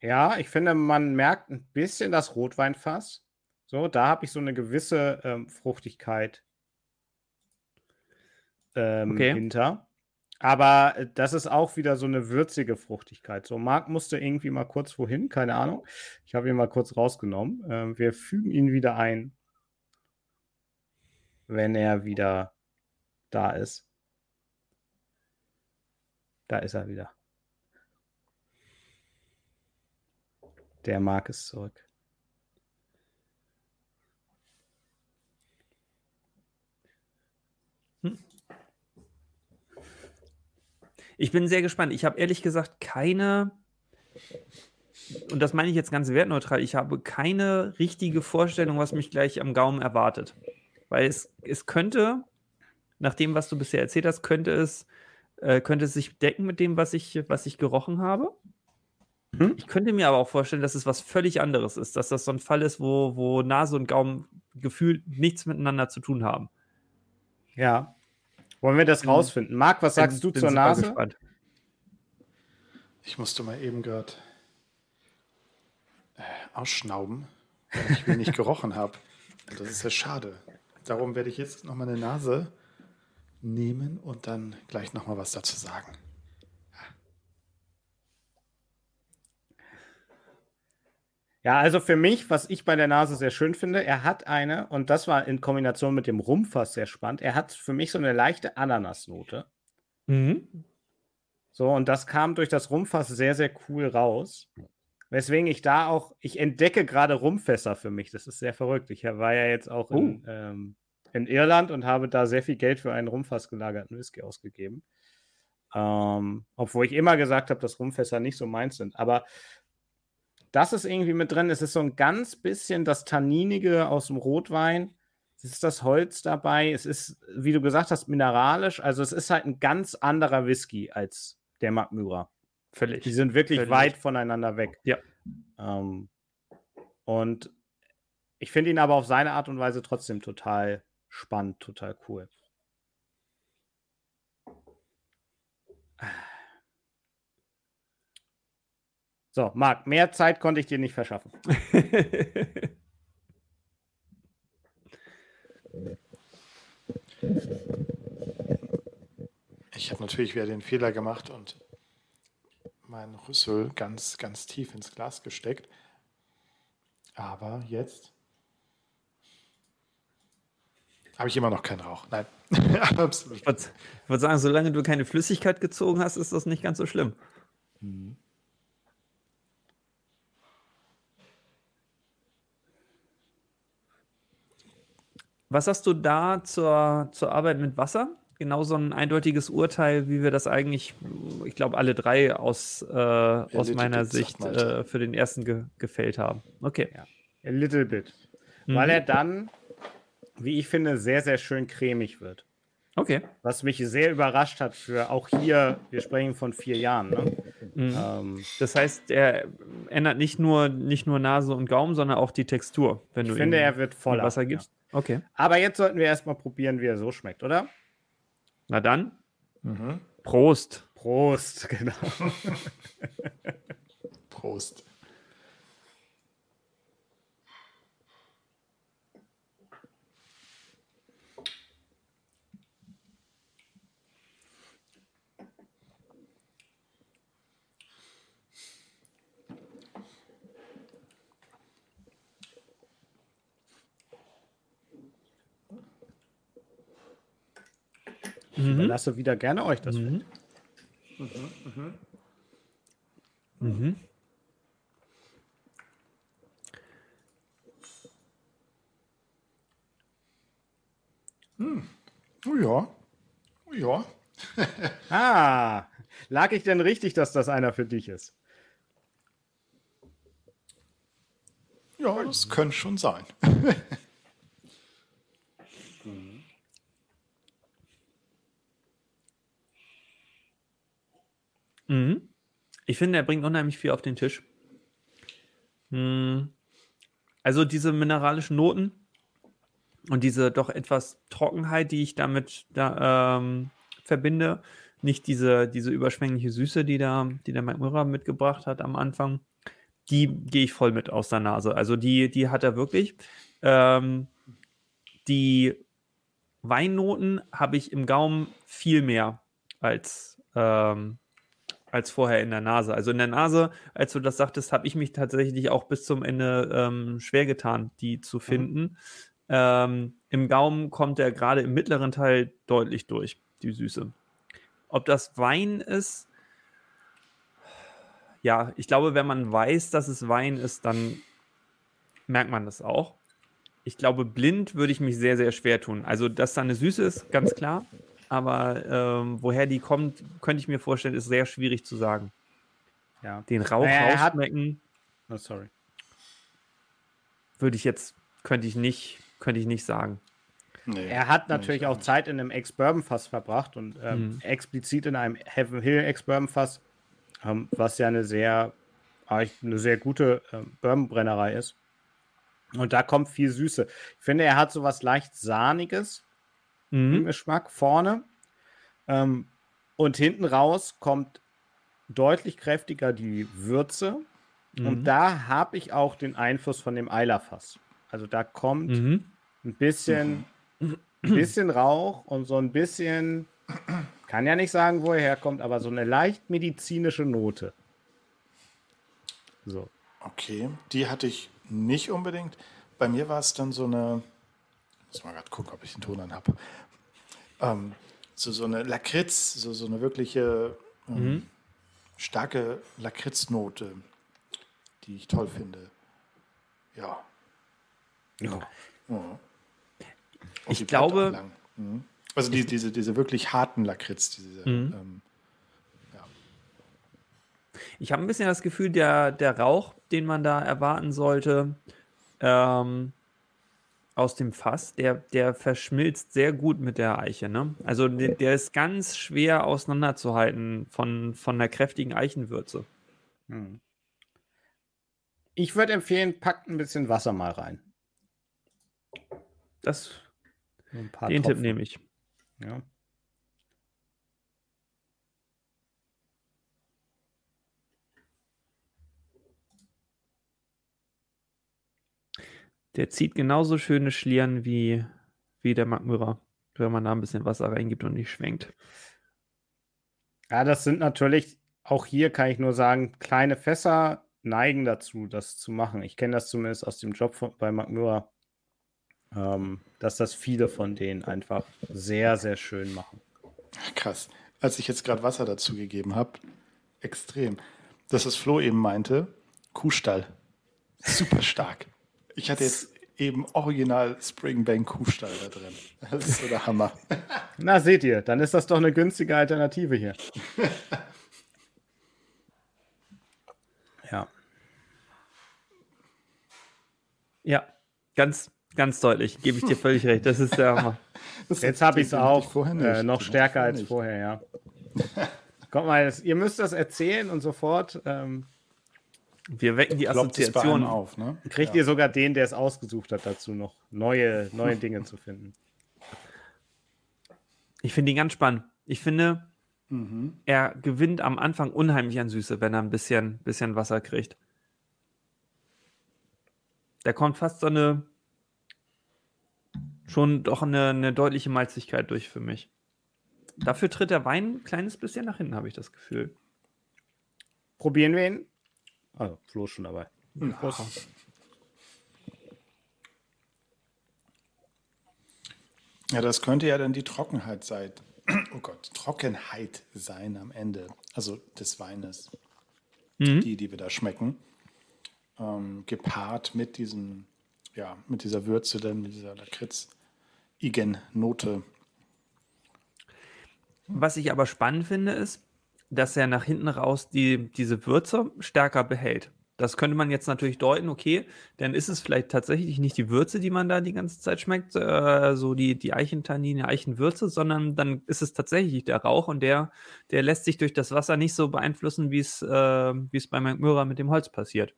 Speaker 1: Ja, ich finde, man merkt ein bisschen das Rotweinfass. So, da habe ich so eine gewisse ähm, Fruchtigkeit ähm, okay. hinter. Aber äh, das ist auch wieder so eine würzige Fruchtigkeit. So, Marc musste irgendwie mal kurz wohin, keine Ahnung. Ich habe ihn mal kurz rausgenommen. Ähm, wir fügen ihn wieder ein, wenn er wieder da ist. Da ist er wieder. Der Marc ist zurück.
Speaker 6: Ich bin sehr gespannt. Ich habe ehrlich gesagt keine, und das meine ich jetzt ganz wertneutral, ich habe keine richtige Vorstellung, was mich gleich am Gaumen erwartet. Weil es, es könnte, nach dem, was du bisher erzählt hast, könnte es, äh, könnte es sich decken mit dem, was ich, was ich gerochen habe. Hm? Ich könnte mir aber auch vorstellen, dass es was völlig anderes ist, dass das so ein Fall ist, wo, wo Nase und Gaumen gefühlt nichts miteinander zu tun haben.
Speaker 1: Ja, wollen wir das bin, rausfinden? Marc, was sagst bin, du zur Nase? Gespannt.
Speaker 7: Ich musste mal eben gerade äh, ausschnauben, weil ich wenig gerochen habe. Das ist ja schade. Darum werde ich jetzt noch mal eine Nase nehmen und dann gleich noch mal was dazu sagen.
Speaker 1: Ja, also für mich, was ich bei der Nase sehr schön finde, er hat eine, und das war in Kombination mit dem Rumpfass sehr spannend, er hat für mich so eine leichte Ananasnote. Mhm. So, und das kam durch das Rumpfass sehr, sehr cool raus. Weswegen ich da auch, ich entdecke gerade Rumpfässer für mich. Das ist sehr verrückt. Ich war ja jetzt auch oh. in, ähm, in, Irland und habe da sehr viel Geld für einen Rumpfass gelagerten Whisky ausgegeben. Ähm, obwohl ich immer gesagt habe, dass Rumpfässer nicht so meins sind. Aber das ist irgendwie mit drin. Es ist so ein ganz bisschen das Tanninige aus dem Rotwein. Es ist das Holz dabei. Es ist, wie du gesagt hast, mineralisch. Also es ist halt ein ganz anderer Whisky als der Magmyra. Völlig. Die sind wirklich Völlig. weit voneinander weg.
Speaker 6: Ja.
Speaker 1: Ähm, und ich finde ihn aber auf seine Art und Weise trotzdem total spannend, total cool. So, Marc, mehr Zeit konnte ich dir nicht verschaffen.
Speaker 7: ich habe natürlich wieder den Fehler gemacht und meinen Rüssel ganz, ganz tief ins Glas gesteckt. Aber jetzt habe ich immer noch keinen Rauch. Nein,
Speaker 6: absolut. Ich würde sagen, solange du keine Flüssigkeit gezogen hast, ist das nicht ganz so schlimm. Mhm. Was hast du da zur, zur Arbeit mit Wasser? genau so ein eindeutiges Urteil, wie wir das eigentlich, ich glaube, alle drei aus, äh, aus meiner Sicht äh, für den ersten ge gefällt haben. Okay.
Speaker 1: Ja. A little bit. Mhm. Weil er dann, wie ich finde, sehr, sehr schön cremig wird.
Speaker 6: Okay.
Speaker 1: Was mich sehr überrascht hat für auch hier, wir sprechen von vier Jahren. Ne?
Speaker 6: Mhm. Ähm, das heißt, er ändert nicht nur, nicht nur Nase und Gaumen, sondern auch die Textur. Wenn
Speaker 1: ich
Speaker 6: du
Speaker 1: finde, er wird voller.
Speaker 6: Wasser gibst.
Speaker 1: Ja. Okay. Aber jetzt sollten wir erstmal probieren, wie er so schmeckt, oder?
Speaker 6: Na dann. Mhm. Prost.
Speaker 1: Prost, genau.
Speaker 7: Prost.
Speaker 1: Mhm. überlasse wieder gerne euch das mhm. Mhm,
Speaker 6: mhm. Mhm.
Speaker 7: Hm. Oh ja. Oh ja.
Speaker 1: ah, lag ich denn richtig, dass das einer für dich ist?
Speaker 7: Ja, das könnte schon sein.
Speaker 6: Mhm. Ich finde, er bringt unheimlich viel auf den Tisch. Mhm. Also diese mineralischen Noten und diese doch etwas Trockenheit, die ich damit da, ähm, verbinde. Nicht diese, diese überschwängliche Süße, die, da, die der Mike Murray mitgebracht hat am Anfang. Die gehe ich voll mit aus der Nase. Also die, die hat er wirklich. Ähm, die Weinnoten habe ich im Gaumen viel mehr als, ähm, als vorher in der Nase. Also in der Nase, als du das sagtest, habe ich mich tatsächlich auch bis zum Ende ähm, schwer getan, die zu mhm. finden. Mhm. Ähm, Im Gaumen kommt er gerade im mittleren Teil deutlich durch, die Süße. Ob das Wein ist, ja, ich glaube, wenn man weiß, dass es Wein ist, dann merkt man das auch. Ich glaube, blind würde ich mich sehr, sehr schwer tun. Also, dass da eine Süße ist, ganz klar aber ähm, woher die kommt, könnte ich mir vorstellen, ist sehr schwierig zu sagen.
Speaker 1: Ja.
Speaker 6: Den Rauch naja, rausschmecken.
Speaker 1: Oh, sorry.
Speaker 6: Würde ich jetzt, könnte ich nicht, könnte ich nicht sagen.
Speaker 1: Nee, er hat natürlich auch Zeit in einem Ex-Bourbon-Fass verbracht und ähm, mhm. explizit in einem Heaven Hill Ex-Bourbon-Fass, ähm, was ja eine sehr, eine sehr gute ähm, Bourbon-Brennerei ist. Und da kommt viel Süße. Ich finde, er hat so was leicht Sahniges, mhm. im Geschmack vorne. Ähm, und hinten raus kommt deutlich kräftiger die Würze. Mhm. Und da habe ich auch den Einfluss von dem Eilerfass. Also da kommt mhm. ein bisschen, ein bisschen Rauch und so ein bisschen, kann ja nicht sagen, wo er herkommt, aber so eine leicht medizinische Note. So.
Speaker 7: Okay, die hatte ich nicht unbedingt. Bei mir war es dann so eine, muss mal gerade gucken, ob ich den Ton an habe. Ähm, so, so eine Lakritz, so, so eine wirkliche ähm, mhm. starke Lakritznote, die ich toll finde. Ja.
Speaker 6: Ja. ja. Ich glaube.
Speaker 7: Mhm. Also die, diese, diese wirklich harten Lakritz, diese, mhm. ähm, ja.
Speaker 6: Ich habe ein bisschen das Gefühl, der, der Rauch, den man da erwarten sollte, ähm, aus dem Fass, der, der verschmilzt sehr gut mit der Eiche. Ne? Also der, der ist ganz schwer auseinanderzuhalten von, von der kräftigen Eichenwürze. Hm.
Speaker 1: Ich würde empfehlen, packt ein bisschen Wasser mal rein.
Speaker 6: Das, den Tropfen. Tipp nehme ich.
Speaker 1: Ja.
Speaker 6: Der zieht genauso schöne Schlieren wie, wie der Magmyra, wenn man da ein bisschen Wasser reingibt und nicht schwenkt.
Speaker 1: Ja, das sind natürlich, auch hier kann ich nur sagen, kleine Fässer neigen dazu, das zu machen. Ich kenne das zumindest aus dem Job von, bei Magmyra, ähm, dass das viele von denen einfach sehr, sehr schön machen.
Speaker 7: Krass. Als ich jetzt gerade Wasser dazu gegeben habe, extrem. Das, was Flo eben meinte, Kuhstall. Super stark. Ich hatte jetzt eben original Springbank Kuhstall da drin. Das ist so der Hammer.
Speaker 1: Na, seht ihr, dann ist das doch eine günstige Alternative hier. ja.
Speaker 6: Ja, ganz, ganz deutlich, gebe ich dir völlig recht. Das ist der Hammer.
Speaker 1: Das Jetzt habe ich es auch äh, noch stärker als vorher, ja. Kommt mal, ihr müsst das erzählen und sofort. Ähm,
Speaker 6: wir wecken die Assoziation
Speaker 1: auf. Ne? Kriegt ja. ihr sogar den, der es ausgesucht hat, dazu noch neue, neue Dinge zu finden.
Speaker 6: Ich finde ihn ganz spannend. Ich finde, mhm. er gewinnt am Anfang unheimlich an Süße, wenn er ein bisschen, bisschen Wasser kriegt. Da kommt fast so eine, schon doch eine, eine deutliche Malzigkeit durch für mich. Dafür tritt der Wein ein kleines bisschen nach hinten, habe ich das Gefühl.
Speaker 1: Probieren wir ihn. Also, Flo ist schon dabei. Hm, Prost.
Speaker 7: Ja, das könnte ja dann die Trockenheit sein. Oh Gott, Trockenheit sein am Ende. Also des Weines. Mhm. Die, die wir da schmecken. Ähm, gepaart mit diesem, ja, mit dieser Würze, dann mit dieser Lakritz-Igen-Note.
Speaker 6: Was ich aber spannend finde, ist, dass er nach hinten raus die, diese Würze stärker behält. Das könnte man jetzt natürlich deuten, okay, dann ist es vielleicht tatsächlich nicht die Würze, die man da die ganze Zeit schmeckt, äh, so die, die Eichentannine, Eichenwürze, sondern dann ist es tatsächlich der Rauch und der, der lässt sich durch das Wasser nicht so beeinflussen, wie es, äh, wie es bei Myrrha mit dem Holz passiert.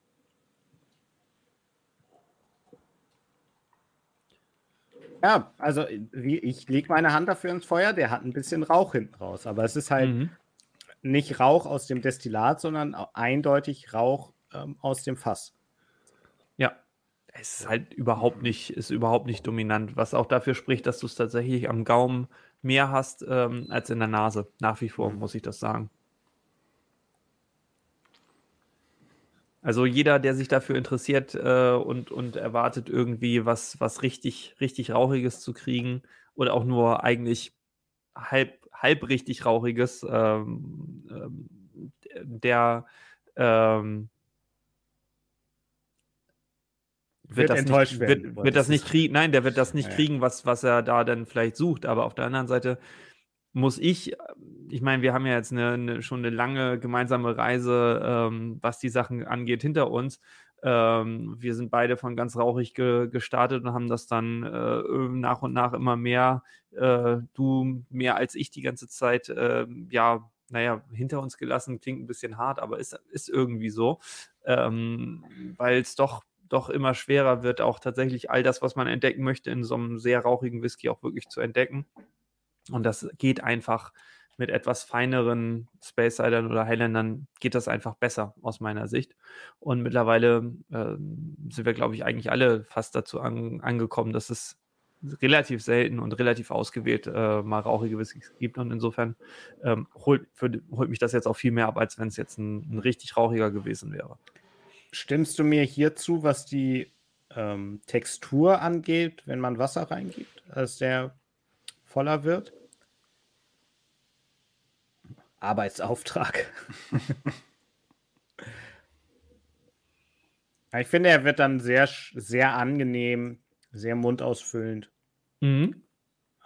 Speaker 1: Ja, also ich lege meine Hand dafür ins Feuer, der hat ein bisschen Rauch hinten raus, aber es ist halt mhm. Nicht Rauch aus dem Destillat, sondern eindeutig Rauch ähm, aus dem Fass.
Speaker 6: Ja, es ist halt überhaupt nicht, ist überhaupt nicht dominant, was auch dafür spricht, dass du es tatsächlich am Gaumen mehr hast ähm, als in der Nase. Nach wie vor, mhm. muss ich das sagen. Also jeder, der sich dafür interessiert äh, und, und erwartet, irgendwie was, was richtig, richtig Rauchiges zu kriegen oder auch nur eigentlich halb, halb richtig Rauchiges, ähm, ähm, der ähm, wird, wird das enttäuscht nicht, werden. Wird, wird das nicht kriegen, nein, der wird das nicht ja. kriegen, was, was er da dann vielleicht sucht. Aber auf der anderen Seite muss ich, ich meine, wir haben ja jetzt eine, eine, schon eine lange gemeinsame Reise, ähm, was die Sachen angeht, hinter uns. Ähm, wir sind beide von ganz rauchig ge gestartet und haben das dann äh, nach und nach immer mehr, äh, du mehr als ich die ganze Zeit, äh, ja, naja, hinter uns gelassen. Klingt ein bisschen hart, aber ist, ist irgendwie so, ähm, weil es doch doch immer schwerer wird, auch tatsächlich all das, was man entdecken möchte, in so einem sehr rauchigen Whisky auch wirklich zu entdecken. Und das geht einfach mit etwas feineren Space Sidern oder Highlandern geht das einfach besser aus meiner Sicht. Und mittlerweile äh, sind wir, glaube ich, eigentlich alle fast dazu an, angekommen, dass es relativ selten und relativ ausgewählt äh, mal rauchige Whiskys gibt. Und insofern ähm, holt, für, holt, mich das jetzt auch viel mehr ab, als wenn es jetzt ein, ein, richtig rauchiger gewesen wäre.
Speaker 1: Stimmst du mir hierzu, was die ähm, Textur angeht, wenn man Wasser reingibt, als der voller wird? Arbeitsauftrag. ich finde, er wird dann sehr, sehr angenehm, sehr mundausfüllend. Mhm.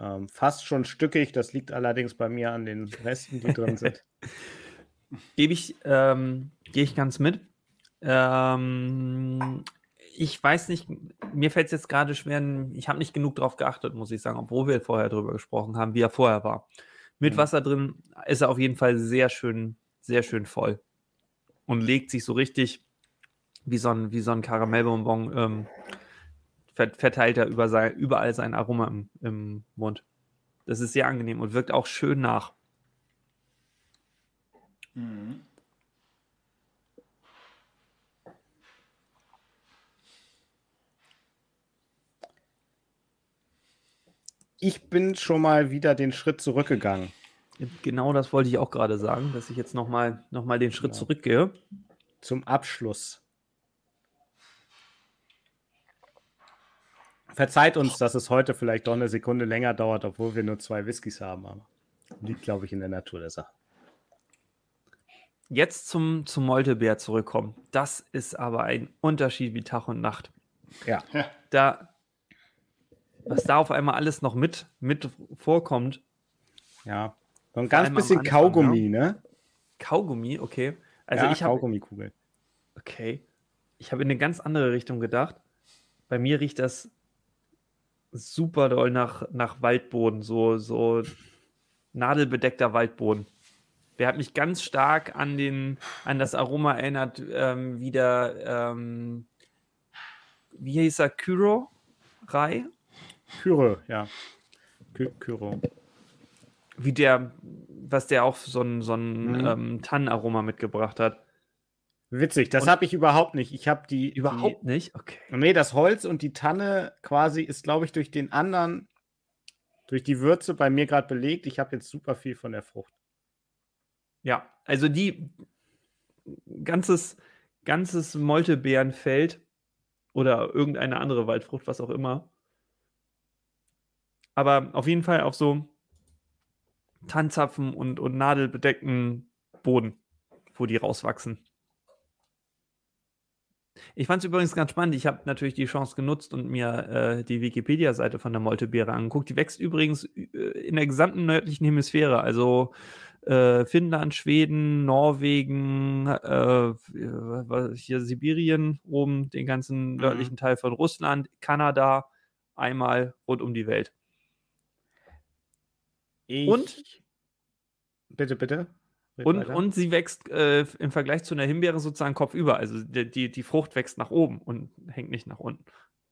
Speaker 1: Ähm, fast schon stückig, das liegt allerdings bei mir an den Resten, die drin sind.
Speaker 6: Gebe ich, ähm, gehe ich ganz mit. Ähm, ich weiß nicht, mir fällt es jetzt gerade schwer, ich habe nicht genug darauf geachtet, muss ich sagen, obwohl wir vorher darüber gesprochen haben, wie er vorher war mit. Wasser drin, ist er auf jeden Fall sehr schön, sehr schön voll. Und legt sich so richtig wie so ein, wie so ein Karamellbonbon, ähm, verteilt er über sein, überall sein Aroma im, im Mund. Das ist sehr angenehm und wirkt auch schön nach. Mhm.
Speaker 1: Ich bin schon mal wieder den Schritt zurückgegangen.
Speaker 6: Genau das wollte ich auch gerade sagen, dass ich jetzt nochmal noch mal den Schritt ja. zurückgehe.
Speaker 1: Zum Abschluss. Verzeiht uns, dass es heute vielleicht doch eine Sekunde länger dauert, obwohl wir nur zwei Whiskys haben. Aber liegt, glaube ich, in der Natur der Sache.
Speaker 6: Jetzt zum, zum Moltebeer zurückkommen. Das ist aber ein Unterschied wie Tag und Nacht.
Speaker 1: Ja.
Speaker 6: Da, was da auf einmal alles noch mit, mit vorkommt.
Speaker 1: Ja. So ein ganz bisschen Anfang, Kaugummi, ja. ne?
Speaker 6: Kaugummi, okay. Also
Speaker 1: ja,
Speaker 6: ich habe
Speaker 1: Kaugummikugel.
Speaker 6: Okay. Ich habe in eine ganz andere Richtung gedacht. Bei mir riecht das super doll nach, nach Waldboden, so, so nadelbedeckter Waldboden. Der hat mich ganz stark an, den, an das Aroma erinnert, ähm, wie der, ähm, wie hieß er, Kyro? Rai?
Speaker 1: Kyro, ja. Ky Kyro.
Speaker 6: Wie der, was der auch so ein, so ein mhm. ähm, Tannenaroma mitgebracht hat.
Speaker 1: Witzig, das habe ich überhaupt nicht. Ich habe die.
Speaker 6: Überhaupt
Speaker 1: die,
Speaker 6: nicht? Okay.
Speaker 1: Nee, das Holz und die Tanne quasi ist, glaube ich, durch den anderen, durch die Würze bei mir gerade belegt. Ich habe jetzt super viel von der Frucht.
Speaker 6: Ja, also die ganzes, ganzes Moltebeerenfeld oder irgendeine andere Waldfrucht, was auch immer. Aber auf jeden Fall auf so Tannzapfen und, und nadelbedeckten Boden, wo die rauswachsen. Ich fand es übrigens ganz spannend. Ich habe natürlich die Chance genutzt und mir äh, die Wikipedia-Seite von der Moltebeere angeguckt. Die wächst übrigens äh, in der gesamten nördlichen Hemisphäre, also äh, Finnland, Schweden, Norwegen, äh, hier Sibirien oben, den ganzen mhm. nördlichen Teil von Russland, Kanada, einmal rund um die Welt.
Speaker 1: Ich und bitte, bitte.
Speaker 6: Und, und sie wächst äh, im Vergleich zu einer Himbeere sozusagen kopfüber. Also die, die, die Frucht wächst nach oben und hängt nicht nach unten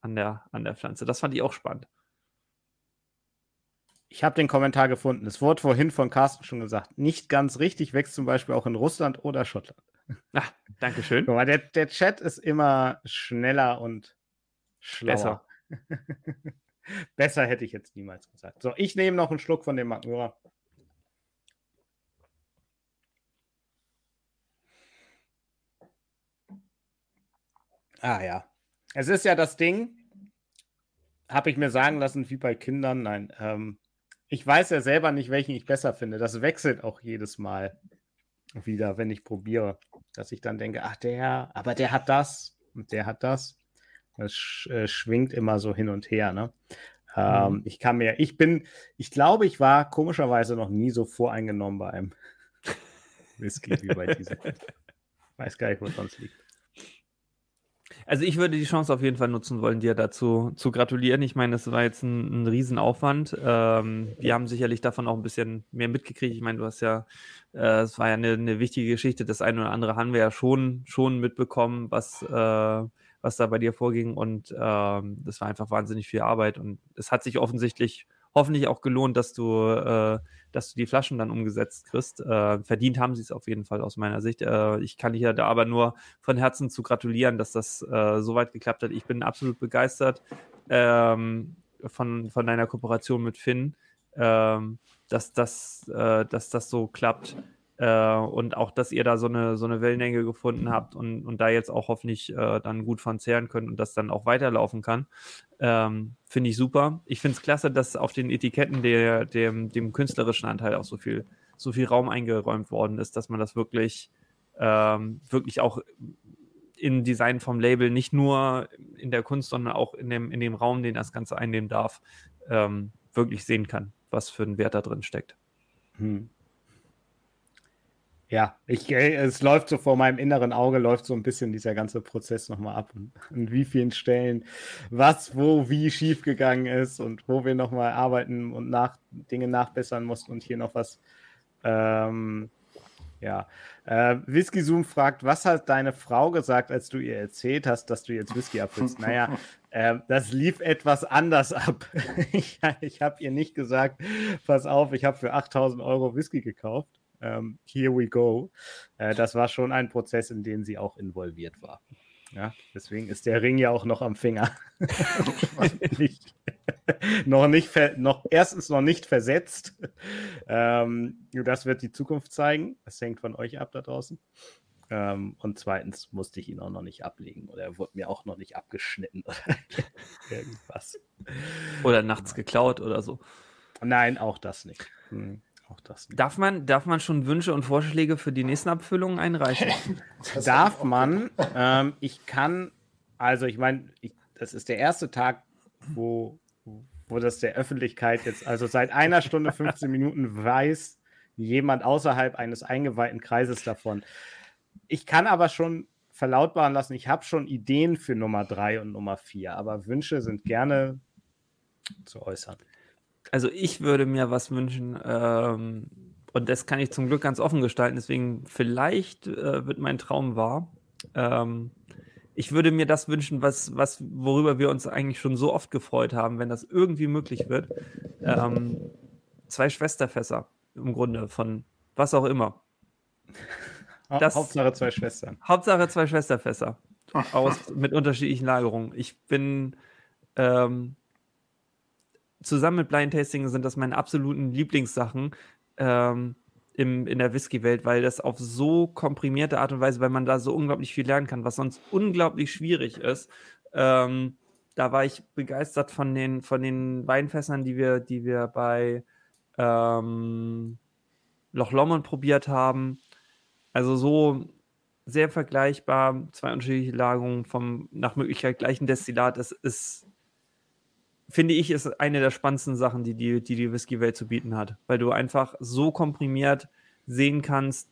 Speaker 6: an der, an der Pflanze. Das fand ich auch spannend.
Speaker 1: Ich habe den Kommentar gefunden. Es wurde vorhin von Carsten schon gesagt. Nicht ganz richtig, wächst zum Beispiel auch in Russland oder Schottland.
Speaker 6: Ach, danke schön.
Speaker 1: Guck mal, der, der Chat ist immer schneller und schlauer. Besser. Besser hätte ich jetzt niemals gesagt. So, ich nehme noch einen Schluck von dem Magura. Ah ja. Es ist ja das Ding, habe ich mir sagen lassen, wie bei Kindern. Nein, ähm, ich weiß ja selber nicht, welchen ich besser finde. Das wechselt auch jedes Mal wieder, wenn ich probiere. Dass ich dann denke, ach der, aber der hat das und der hat das. Sch äh, schwingt immer so hin und her. Ne? Ähm, mhm. Ich kann mir, ich bin, ich glaube, ich war komischerweise noch nie so voreingenommen bei einem Whisky wie bei diesem. Weiß gar nicht, wo es sonst liegt.
Speaker 6: Also ich würde die Chance auf jeden Fall nutzen wollen, dir dazu zu gratulieren. Ich meine, das war jetzt ein, ein Riesenaufwand. Ähm, wir haben sicherlich davon auch ein bisschen mehr mitgekriegt. Ich meine, du hast ja, äh, es war ja eine, eine, wichtige Geschichte. Das eine oder andere haben wir ja schon, schon mitbekommen, was, äh, was da bei dir vorging. Und ähm, das war einfach wahnsinnig viel Arbeit. Und es hat sich offensichtlich hoffentlich auch gelohnt, dass du, äh, dass du die Flaschen dann umgesetzt kriegst. Äh, verdient haben sie es auf jeden Fall aus meiner Sicht. Äh, ich kann dir da aber nur von Herzen zu gratulieren, dass das äh, so weit geklappt hat. Ich bin absolut begeistert ähm, von, von deiner Kooperation mit Finn, ähm, dass, das, äh, dass das so klappt. Äh, und auch, dass ihr da so eine, so eine Wellenlänge gefunden habt und, und da jetzt auch hoffentlich äh, dann gut von zehren könnt und das dann auch weiterlaufen kann. Ähm, finde ich super. Ich finde es klasse, dass auf den Etiketten der, dem, dem künstlerischen Anteil auch so viel, so viel Raum eingeräumt worden ist, dass man das wirklich, ähm, wirklich auch im Design vom Label, nicht nur in der Kunst, sondern auch in dem, in dem Raum, den das Ganze einnehmen darf, ähm, wirklich sehen kann, was für ein Wert da drin steckt. Hm.
Speaker 1: Ja, ich, äh, es läuft so vor meinem inneren Auge, läuft so ein bisschen dieser ganze Prozess nochmal ab an wie vielen Stellen was, wo, wie schiefgegangen ist und wo wir nochmal arbeiten und nach, Dinge nachbessern mussten und hier noch was. Ähm, ja, äh, Whisky Zoom fragt, was hat deine Frau gesagt, als du ihr erzählt hast, dass du jetzt Whisky abfüllst? naja, äh, das lief etwas anders ab. ich ich habe ihr nicht gesagt, pass auf, ich habe für 8000 Euro Whisky gekauft ähm, here we go. Äh, das war schon ein Prozess, in den sie auch involviert war. Ja, deswegen ist der Ring ja auch noch am Finger. nicht, noch nicht, noch erstens noch nicht versetzt. Ähm, das wird die Zukunft zeigen. Das hängt von euch ab da draußen. Ähm, und zweitens musste ich ihn auch noch nicht ablegen oder er wurde mir auch noch nicht abgeschnitten oder irgendwas.
Speaker 6: Oder nachts geklaut oder so.
Speaker 1: Nein, auch das nicht. Hm.
Speaker 6: Auch das nicht. Darf man, darf man schon Wünsche und Vorschläge für die nächsten Abfüllungen einreichen?
Speaker 1: darf man. Ähm, ich kann, also ich meine, das ist der erste Tag, wo, wo das der Öffentlichkeit jetzt, also seit einer Stunde 15 Minuten weiß jemand außerhalb eines eingeweihten Kreises davon. Ich kann aber schon verlautbaren lassen, ich habe schon Ideen für Nummer 3 und Nummer 4, aber Wünsche sind gerne zu äußern.
Speaker 6: Also ich würde mir was wünschen, ähm, und das kann ich zum Glück ganz offen gestalten, deswegen vielleicht äh, wird mein Traum wahr. Ähm, ich würde mir das wünschen, was, was, worüber wir uns eigentlich schon so oft gefreut haben, wenn das irgendwie möglich wird. Ähm, zwei Schwesterfässer im Grunde von was auch immer.
Speaker 1: Das, Hauptsache zwei Schwestern.
Speaker 6: Hauptsache zwei Schwesterfässer. aus, mit unterschiedlichen Lagerungen. Ich bin ähm, zusammen mit Blind Tasting sind das meine absoluten Lieblingssachen ähm, im, in der Whisky-Welt, weil das auf so komprimierte Art und Weise, weil man da so unglaublich viel lernen kann, was sonst unglaublich schwierig ist. Ähm, da war ich begeistert von den, von den Weinfässern, die wir, die wir bei ähm, Loch Lomond probiert haben. Also so sehr vergleichbar, zwei unterschiedliche Lagerungen vom nach Möglichkeit gleichen Destillat. Das ist, finde ich, ist eine der spannendsten Sachen, die die, die, die Whisky-Welt zu bieten hat, weil du einfach so komprimiert sehen kannst,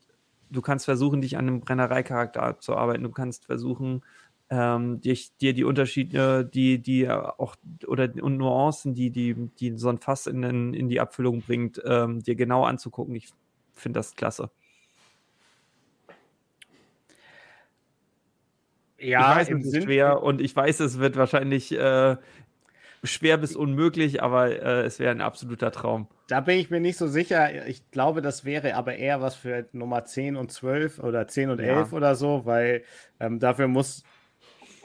Speaker 6: du kannst versuchen, dich an einem Brennereicharakter abzuarbeiten, du kannst versuchen, ähm, dich, dir die Unterschiede, die, die auch, oder und Nuancen, die, die, die so ein Fass in, in die Abfüllung bringt, ähm, dir genau anzugucken. Ich finde das klasse. Ja, ich weiß, es ist schwer und ich weiß, es wird wahrscheinlich äh, schwer bis unmöglich, aber äh, es wäre ein absoluter Traum.
Speaker 1: Da bin ich mir nicht so sicher. Ich glaube, das wäre aber eher was für Nummer 10 und 12 oder 10 und 11 ja. oder so, weil ähm, dafür muss,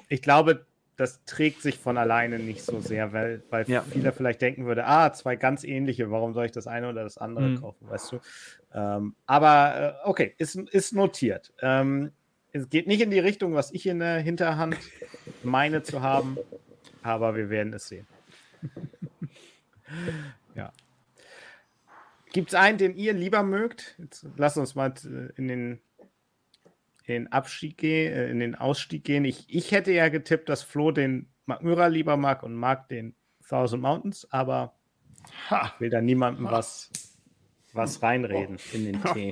Speaker 1: ich glaube, das trägt sich von alleine nicht so sehr, weil, weil ja. viele vielleicht denken würde, ah, zwei ganz ähnliche, warum soll ich das eine oder das andere mhm. kaufen, weißt du? Ähm, aber äh, okay, ist, ist notiert. Ähm, es geht nicht in die Richtung, was ich in der Hinterhand meine zu haben, aber wir werden es sehen. ja. Gibt es einen, den ihr lieber mögt? Jetzt lasst uns mal äh, in den, in den Abstieg gehen, äh, in den Ausstieg gehen. Ich, ich hätte ja getippt, dass Flo den Magmyra lieber mag und mag den Thousand Mountains, aber ich will da niemandem was, was reinreden in den Tee.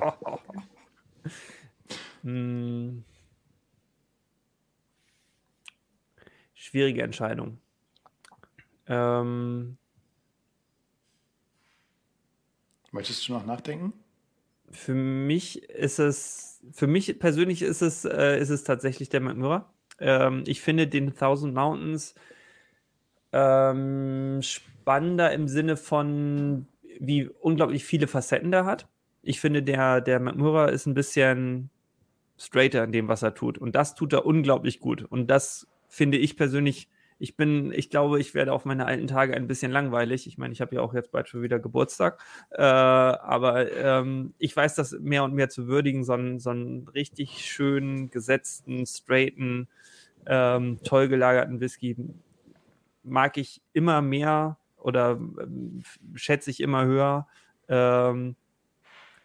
Speaker 6: schwierige Entscheidung. Ähm,
Speaker 7: Möchtest du noch nachdenken?
Speaker 6: Für mich ist es, für mich persönlich ist es, äh, ist es tatsächlich der Magmura. Ähm, ich finde den Thousand Mountains ähm, spannender im Sinne von, wie unglaublich viele Facetten der hat. Ich finde, der, der Magmura ist ein bisschen straighter in dem, was er tut. Und das tut er unglaublich gut. Und das finde ich persönlich, ich bin, ich glaube, ich werde auf meine alten Tage ein bisschen langweilig. Ich meine, ich habe ja auch jetzt bald schon wieder Geburtstag. Äh, aber ähm, ich weiß das mehr und mehr zu würdigen, so einen, so einen richtig schönen, gesetzten, straighten, ähm, toll gelagerten Whisky mag ich immer mehr oder ähm, schätze ich immer höher. Ähm,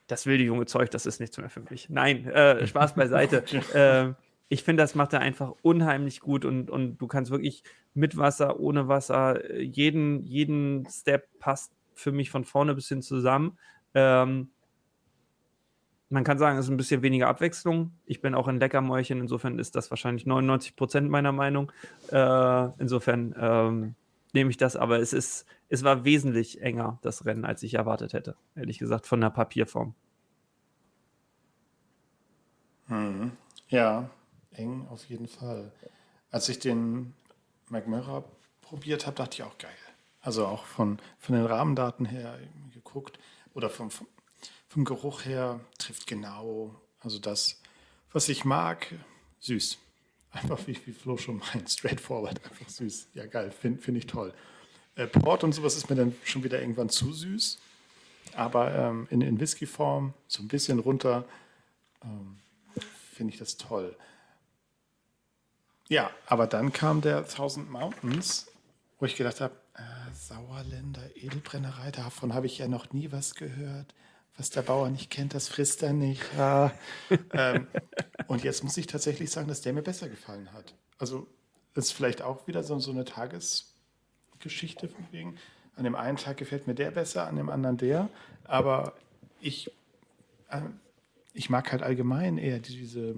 Speaker 6: das wilde junge Zeug, das ist nichts mehr für mich. Nein, äh, Spaß beiseite. äh, ich finde, das macht er einfach unheimlich gut und, und du kannst wirklich mit Wasser, ohne Wasser, äh, jeden, jeden Step passt für mich von vorne bis hin zusammen. Ähm, man kann sagen, es ist ein bisschen weniger Abwechslung. Ich bin auch ein Leckermäulchen, insofern ist das wahrscheinlich 99 Prozent meiner Meinung. Äh, insofern ähm, nehme ich das, aber es ist, es war wesentlich enger, das Rennen, als ich erwartet hätte, ehrlich gesagt, von der Papierform.
Speaker 7: Mhm. Ja, eng auf jeden Fall. Als ich den McMurra probiert habe, dachte ich auch geil. Also auch von, von den Rahmendaten her geguckt oder vom, vom, vom Geruch her trifft genau, also das, was ich mag, süß. Einfach wie, wie Flo schon meint, straightforward, einfach süß. Ja, geil, finde find ich toll. Äh, Port und sowas ist mir dann schon wieder irgendwann zu süß. Aber ähm, in, in Whisky-Form, so ein bisschen runter, ähm, finde ich das toll. Ja, aber dann kam der Thousand Mountains, wo ich gedacht habe, äh, Sauerländer Edelbrennerei, davon habe ich ja noch nie was gehört. Was der Bauer nicht kennt, das frisst er nicht. Ja. ähm, und jetzt muss ich tatsächlich sagen, dass der mir besser gefallen hat. Also ist vielleicht auch wieder so, so eine Tagesgeschichte von wegen. An dem einen Tag gefällt mir der besser, an dem anderen der. Aber ich, äh, ich mag halt allgemein eher diese,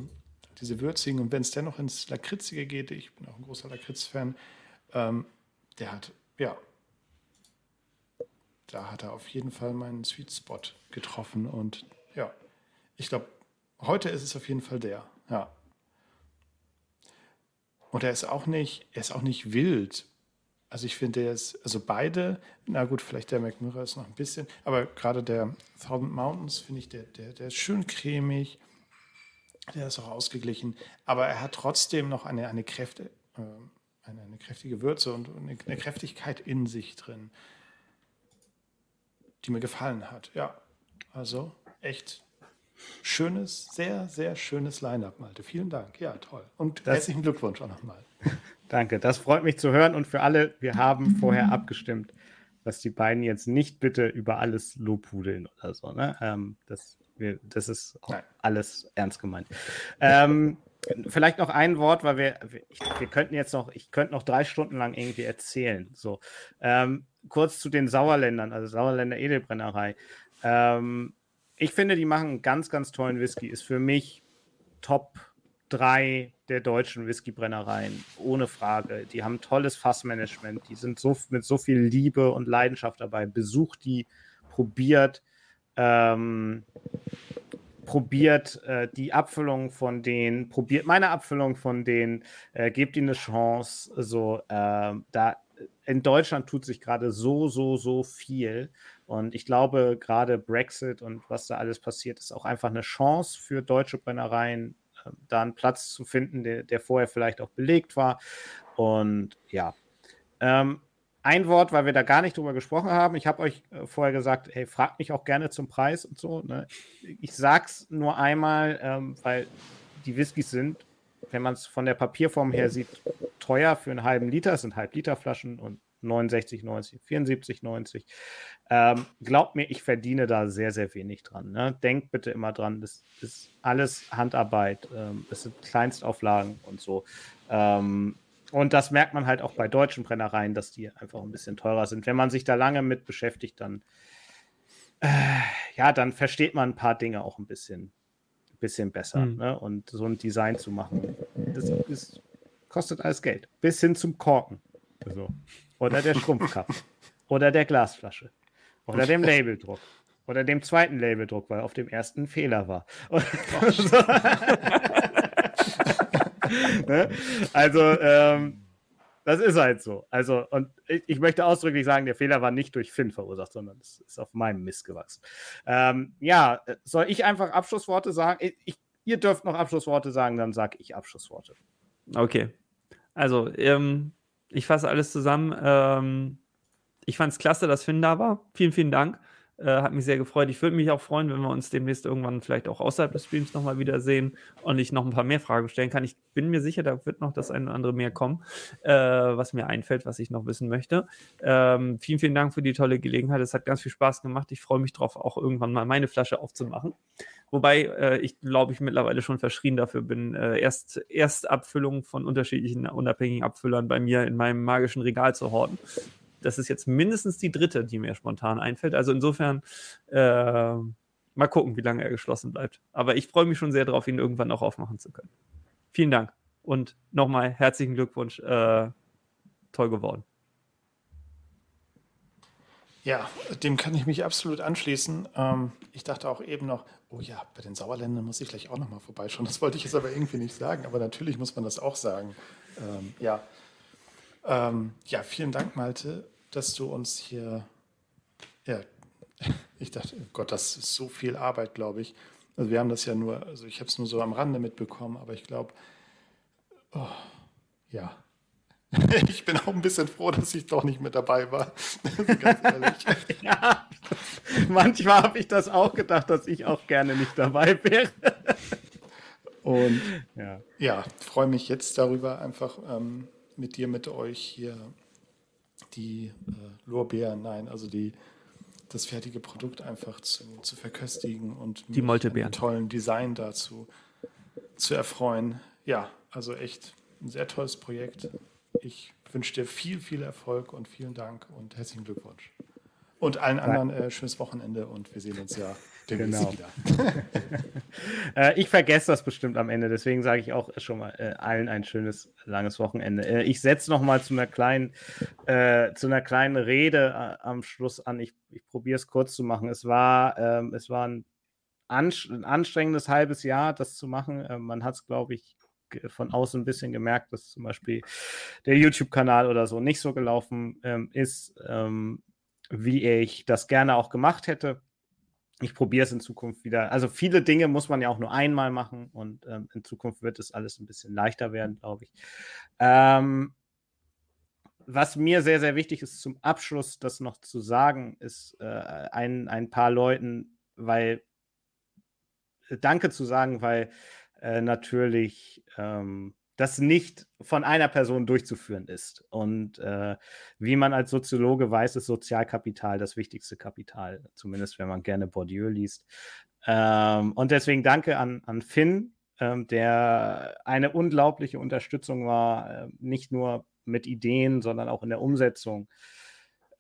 Speaker 7: diese würzigen. Und wenn es dennoch ins Lakritzige geht, ich bin auch ein großer Lakritz-Fan, ähm, der hat, ja, da hat er auf jeden Fall meinen Sweet Spot getroffen. Und ja, ich glaube, heute ist es auf jeden Fall der. Ja. Und er ist auch nicht, er ist auch nicht wild. Also ich finde, der ist, also beide, na gut, vielleicht der McMurray ist noch ein bisschen, aber gerade der Thousand Mountains finde ich, der, der, der ist schön cremig, der ist auch ausgeglichen, aber er hat trotzdem noch eine, eine, Kräfte, äh, eine, eine kräftige Würze und eine, eine Kräftigkeit in sich drin, die mir gefallen hat. Ja, also echt schönes, sehr, sehr schönes Line-Up, Malte. Vielen Dank. Ja, toll. Und das, herzlichen Glückwunsch auch nochmal.
Speaker 1: Danke, das freut mich zu hören. Und für alle, wir haben vorher abgestimmt, dass die beiden jetzt nicht bitte über alles lobhudeln oder so. Ne? Ähm, das, wir, das ist alles ernst gemeint. Ähm, vielleicht noch ein Wort, weil wir, ich, wir könnten jetzt noch, ich könnte noch drei Stunden lang irgendwie erzählen. So, ähm, kurz zu den Sauerländern, also Sauerländer Edelbrennerei. Ähm, ich finde, die machen einen ganz, ganz tollen Whisky. Ist für mich Top 3 der deutschen Whiskybrennereien, ohne Frage. Die haben tolles Fassmanagement. Die sind so mit so viel Liebe und Leidenschaft dabei. Besucht die, probiert, ähm, probiert äh, die Abfüllung von denen, probiert meine Abfüllung von denen, äh, gebt ihnen eine Chance. So, äh, da in Deutschland tut sich gerade so, so, so viel. Und ich glaube, gerade Brexit und was da alles passiert, ist auch einfach eine Chance für deutsche Brennereien, äh, da einen Platz zu finden, der, der, vorher vielleicht auch belegt war. Und ja, ähm, ein Wort, weil wir da gar nicht drüber gesprochen haben. Ich habe euch äh, vorher gesagt, hey, fragt mich auch gerne zum Preis und so. Ne? Ich sag's nur einmal, ähm, weil die Whiskys sind, wenn man es von der Papierform her sieht, teuer für einen halben Liter. Es sind Halb-Liter-Flaschen und 69,90, 74,90. Ähm, glaubt mir, ich verdiene da sehr, sehr wenig dran. Ne? Denkt bitte immer dran, das ist alles Handarbeit, ähm, sind Kleinstauflagen und so. Ähm, und das merkt man halt auch bei deutschen Brennereien, dass die einfach ein bisschen teurer sind. Wenn man sich da lange mit beschäftigt, dann, äh, ja, dann versteht man ein paar Dinge auch ein bisschen, bisschen besser. Mhm. Ne? Und so ein Design zu machen, das ist, kostet alles Geld. Bis hin zum Korken. So. Oder der Schrumpfkappe. oder der Glasflasche. Oder dem Labeldruck. Oder dem zweiten Labeldruck, weil auf dem ersten Fehler war. ne? Also, ähm, das ist halt so. Also, und ich, ich, möchte ausdrücklich sagen, der Fehler war nicht durch Finn verursacht, sondern es ist auf meinem Mist gewachsen. Ähm, ja, soll ich einfach Abschlussworte sagen? Ich, ich, ihr dürft noch Abschlussworte sagen, dann sage ich Abschlussworte.
Speaker 6: Okay. Also, ähm, ich fasse alles zusammen. Ähm, ich fand es klasse, dass Finn da war. Vielen, vielen Dank. Äh, hat mich sehr gefreut. Ich würde mich auch freuen, wenn wir uns demnächst irgendwann vielleicht auch außerhalb des Streams nochmal wiedersehen und ich noch ein paar mehr Fragen stellen kann. Ich bin mir sicher, da wird noch das eine oder andere mehr kommen, äh, was mir einfällt, was ich noch wissen möchte. Ähm, vielen, vielen Dank für die tolle Gelegenheit. Es hat ganz viel Spaß gemacht. Ich freue mich darauf, auch irgendwann mal meine Flasche aufzumachen. Wobei äh, ich glaube, ich mittlerweile schon verschrien dafür bin, äh, erst Erstabfüllungen von unterschiedlichen unabhängigen Abfüllern bei mir in meinem magischen Regal zu horten das ist jetzt mindestens die dritte, die mir spontan einfällt. Also insofern äh, mal gucken, wie lange er geschlossen bleibt. Aber ich freue mich schon sehr darauf, ihn irgendwann auch aufmachen zu können. Vielen Dank und nochmal herzlichen Glückwunsch. Äh, toll geworden.
Speaker 7: Ja, dem kann ich mich absolut anschließen. Ähm, ich dachte auch eben noch, oh ja, bei den Sauerländern muss ich gleich auch nochmal vorbeischauen. Das wollte ich jetzt aber irgendwie nicht sagen, aber natürlich muss man das auch sagen. Ähm, ja, ähm, ja, vielen Dank, Malte, dass du uns hier. Ja, ich dachte, oh Gott, das ist so viel Arbeit, glaube ich. Also wir haben das ja nur, also ich habe es nur so am Rande mitbekommen, aber ich glaube, oh, ja. Ich bin auch ein bisschen froh, dass ich doch nicht mit dabei war. Ganz
Speaker 1: ehrlich. ja, manchmal habe ich das auch gedacht, dass ich auch gerne nicht dabei wäre.
Speaker 7: Und ja, ja freue mich jetzt darüber einfach. Ähm, mit dir, mit euch hier die äh, Lorbeeren, nein, also die, das fertige Produkt einfach zu, zu verköstigen und
Speaker 6: die Moltebeeren.
Speaker 7: tollen Design dazu zu erfreuen. Ja, also echt ein sehr tolles Projekt. Ich wünsche dir viel, viel Erfolg und vielen Dank und herzlichen Glückwunsch. Und allen anderen äh, schönes Wochenende und wir sehen uns ja genau.
Speaker 1: äh, ich vergesse das bestimmt am Ende, deswegen sage ich auch schon mal äh, allen ein schönes, langes Wochenende. Äh, ich setze noch mal zu einer kleinen, äh, zu einer kleinen Rede äh, am Schluss an. Ich, ich probiere es kurz zu machen. Es war, ähm, es war ein, ein, anstrengendes halbes Jahr, das zu machen. Äh, man hat es, glaube ich, von außen ein bisschen gemerkt, dass zum Beispiel der YouTube-Kanal oder so nicht so gelaufen ähm, ist. Ähm, wie ich das gerne auch gemacht hätte. Ich probiere es in Zukunft wieder. Also viele Dinge muss man ja auch nur einmal machen und ähm, in Zukunft wird es alles ein bisschen leichter werden, glaube ich. Ähm, was mir sehr, sehr wichtig ist, zum Abschluss das noch zu sagen, ist äh, ein, ein paar Leuten, weil äh, Danke zu sagen, weil äh, natürlich ähm, das nicht von einer Person durchzuführen ist. Und äh, wie man als Soziologe weiß, ist Sozialkapital das wichtigste Kapital, zumindest wenn man gerne Bourdieu liest. Ähm, und deswegen danke an, an Finn, ähm, der eine unglaubliche Unterstützung war, äh, nicht nur mit Ideen, sondern auch in der Umsetzung.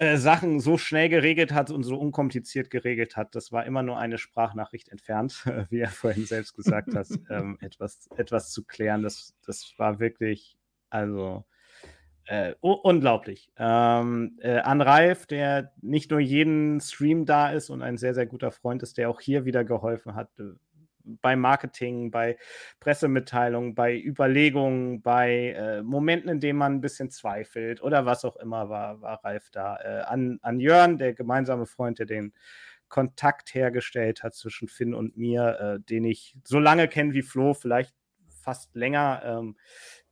Speaker 1: Äh, Sachen so schnell geregelt hat und so unkompliziert geregelt hat. Das war immer nur eine Sprachnachricht entfernt, wie er vorhin selbst gesagt hat, ähm, etwas, etwas zu klären. Das, das war wirklich, also äh, unglaublich. Ähm, äh, an Ralf, der nicht nur jeden Stream da ist und ein sehr, sehr guter Freund ist, der auch hier wieder geholfen hat, bei Marketing, bei Pressemitteilungen, bei Überlegungen, bei äh, Momenten, in denen man ein bisschen zweifelt oder was auch immer, war, war Ralf da. Äh, an, an Jörn, der gemeinsame Freund, der den Kontakt hergestellt hat zwischen Finn und mir, äh, den ich so lange kenne wie Flo, vielleicht fast länger, ähm,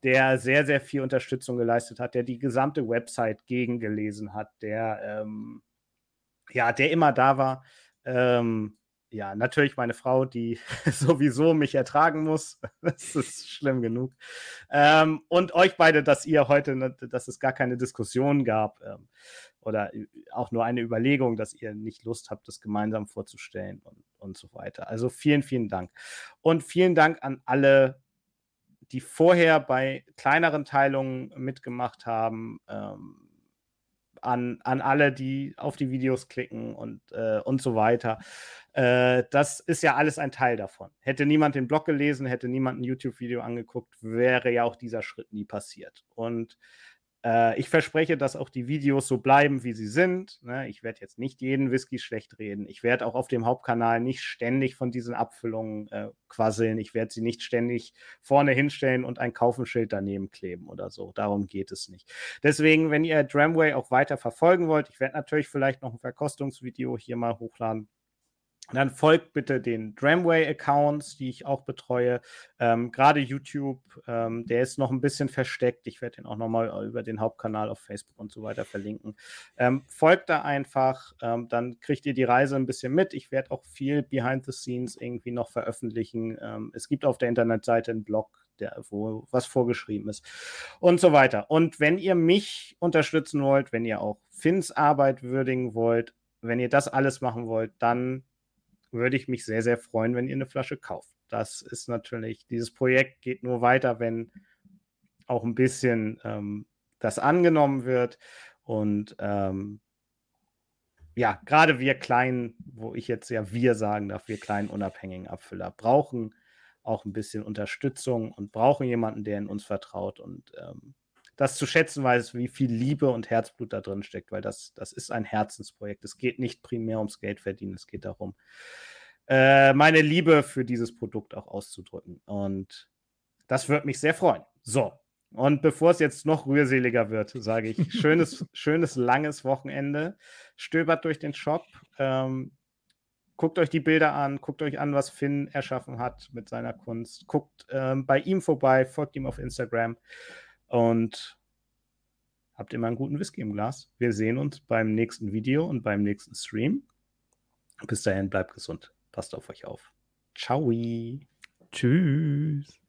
Speaker 1: der sehr, sehr viel Unterstützung geleistet hat, der die gesamte Website gegengelesen hat, der ähm, ja, der immer da war. Ähm, ja, natürlich meine Frau, die sowieso mich ertragen muss. Das ist schlimm genug. Ähm, und euch beide, dass ihr heute, ne, dass es gar keine Diskussion gab ähm, oder auch nur eine Überlegung, dass ihr nicht Lust habt, das gemeinsam vorzustellen und, und so weiter. Also vielen, vielen Dank. Und vielen Dank an alle, die vorher bei kleineren Teilungen mitgemacht haben. Ähm, an, an alle, die auf die Videos klicken und, äh, und so weiter. Äh, das ist ja alles ein Teil davon. Hätte niemand den Blog gelesen, hätte niemand ein YouTube-Video angeguckt, wäre ja auch dieser Schritt nie passiert. Und äh, ich verspreche, dass auch die Videos so bleiben, wie sie sind. Ne? Ich werde jetzt nicht jeden Whisky schlecht reden. Ich werde auch auf dem Hauptkanal nicht ständig von diesen Abfüllungen äh, quasseln. Ich werde sie nicht ständig vorne hinstellen und ein Kaufenschild daneben kleben oder so. Darum geht es nicht. Deswegen, wenn ihr Dramway auch weiter verfolgen wollt, ich werde natürlich vielleicht noch ein Verkostungsvideo hier mal hochladen dann folgt bitte den Dramway-Accounts, die ich auch betreue. Ähm, Gerade YouTube, ähm, der ist noch ein bisschen versteckt. Ich werde den auch nochmal über den Hauptkanal auf Facebook und so weiter verlinken. Ähm, folgt da einfach, ähm, dann kriegt ihr die Reise ein bisschen mit. Ich werde auch viel Behind the Scenes irgendwie noch veröffentlichen. Ähm, es gibt auf der Internetseite einen Blog, der, wo was vorgeschrieben ist und so weiter. Und wenn ihr mich unterstützen wollt, wenn ihr auch Finns Arbeit würdigen wollt, wenn ihr das alles machen wollt, dann würde ich mich sehr, sehr freuen, wenn ihr eine Flasche kauft. Das ist natürlich, dieses Projekt geht nur weiter, wenn auch ein bisschen ähm, das angenommen wird. Und ähm, ja, gerade wir kleinen, wo ich jetzt ja wir sagen darf, wir kleinen unabhängigen Abfüller brauchen auch ein bisschen Unterstützung und brauchen jemanden, der in uns vertraut und ähm, das zu schätzen weiß, wie viel Liebe und Herzblut da drin steckt, weil das, das ist ein Herzensprojekt. Es geht nicht primär ums Geld verdienen, es geht darum, äh, meine Liebe für dieses Produkt auch auszudrücken. Und das würde mich sehr freuen. So, und bevor es jetzt noch rührseliger wird, sage ich, schönes, schönes, langes Wochenende. Stöbert durch den Shop. Ähm, guckt euch die Bilder an, guckt euch an, was Finn erschaffen hat mit seiner Kunst. Guckt ähm, bei ihm vorbei, folgt ihm auf Instagram und habt immer einen guten Whisky im Glas. Wir sehen uns beim nächsten Video und beim nächsten Stream. Bis dahin, bleibt gesund. Passt auf euch auf. Ciao.
Speaker 6: Tschüss.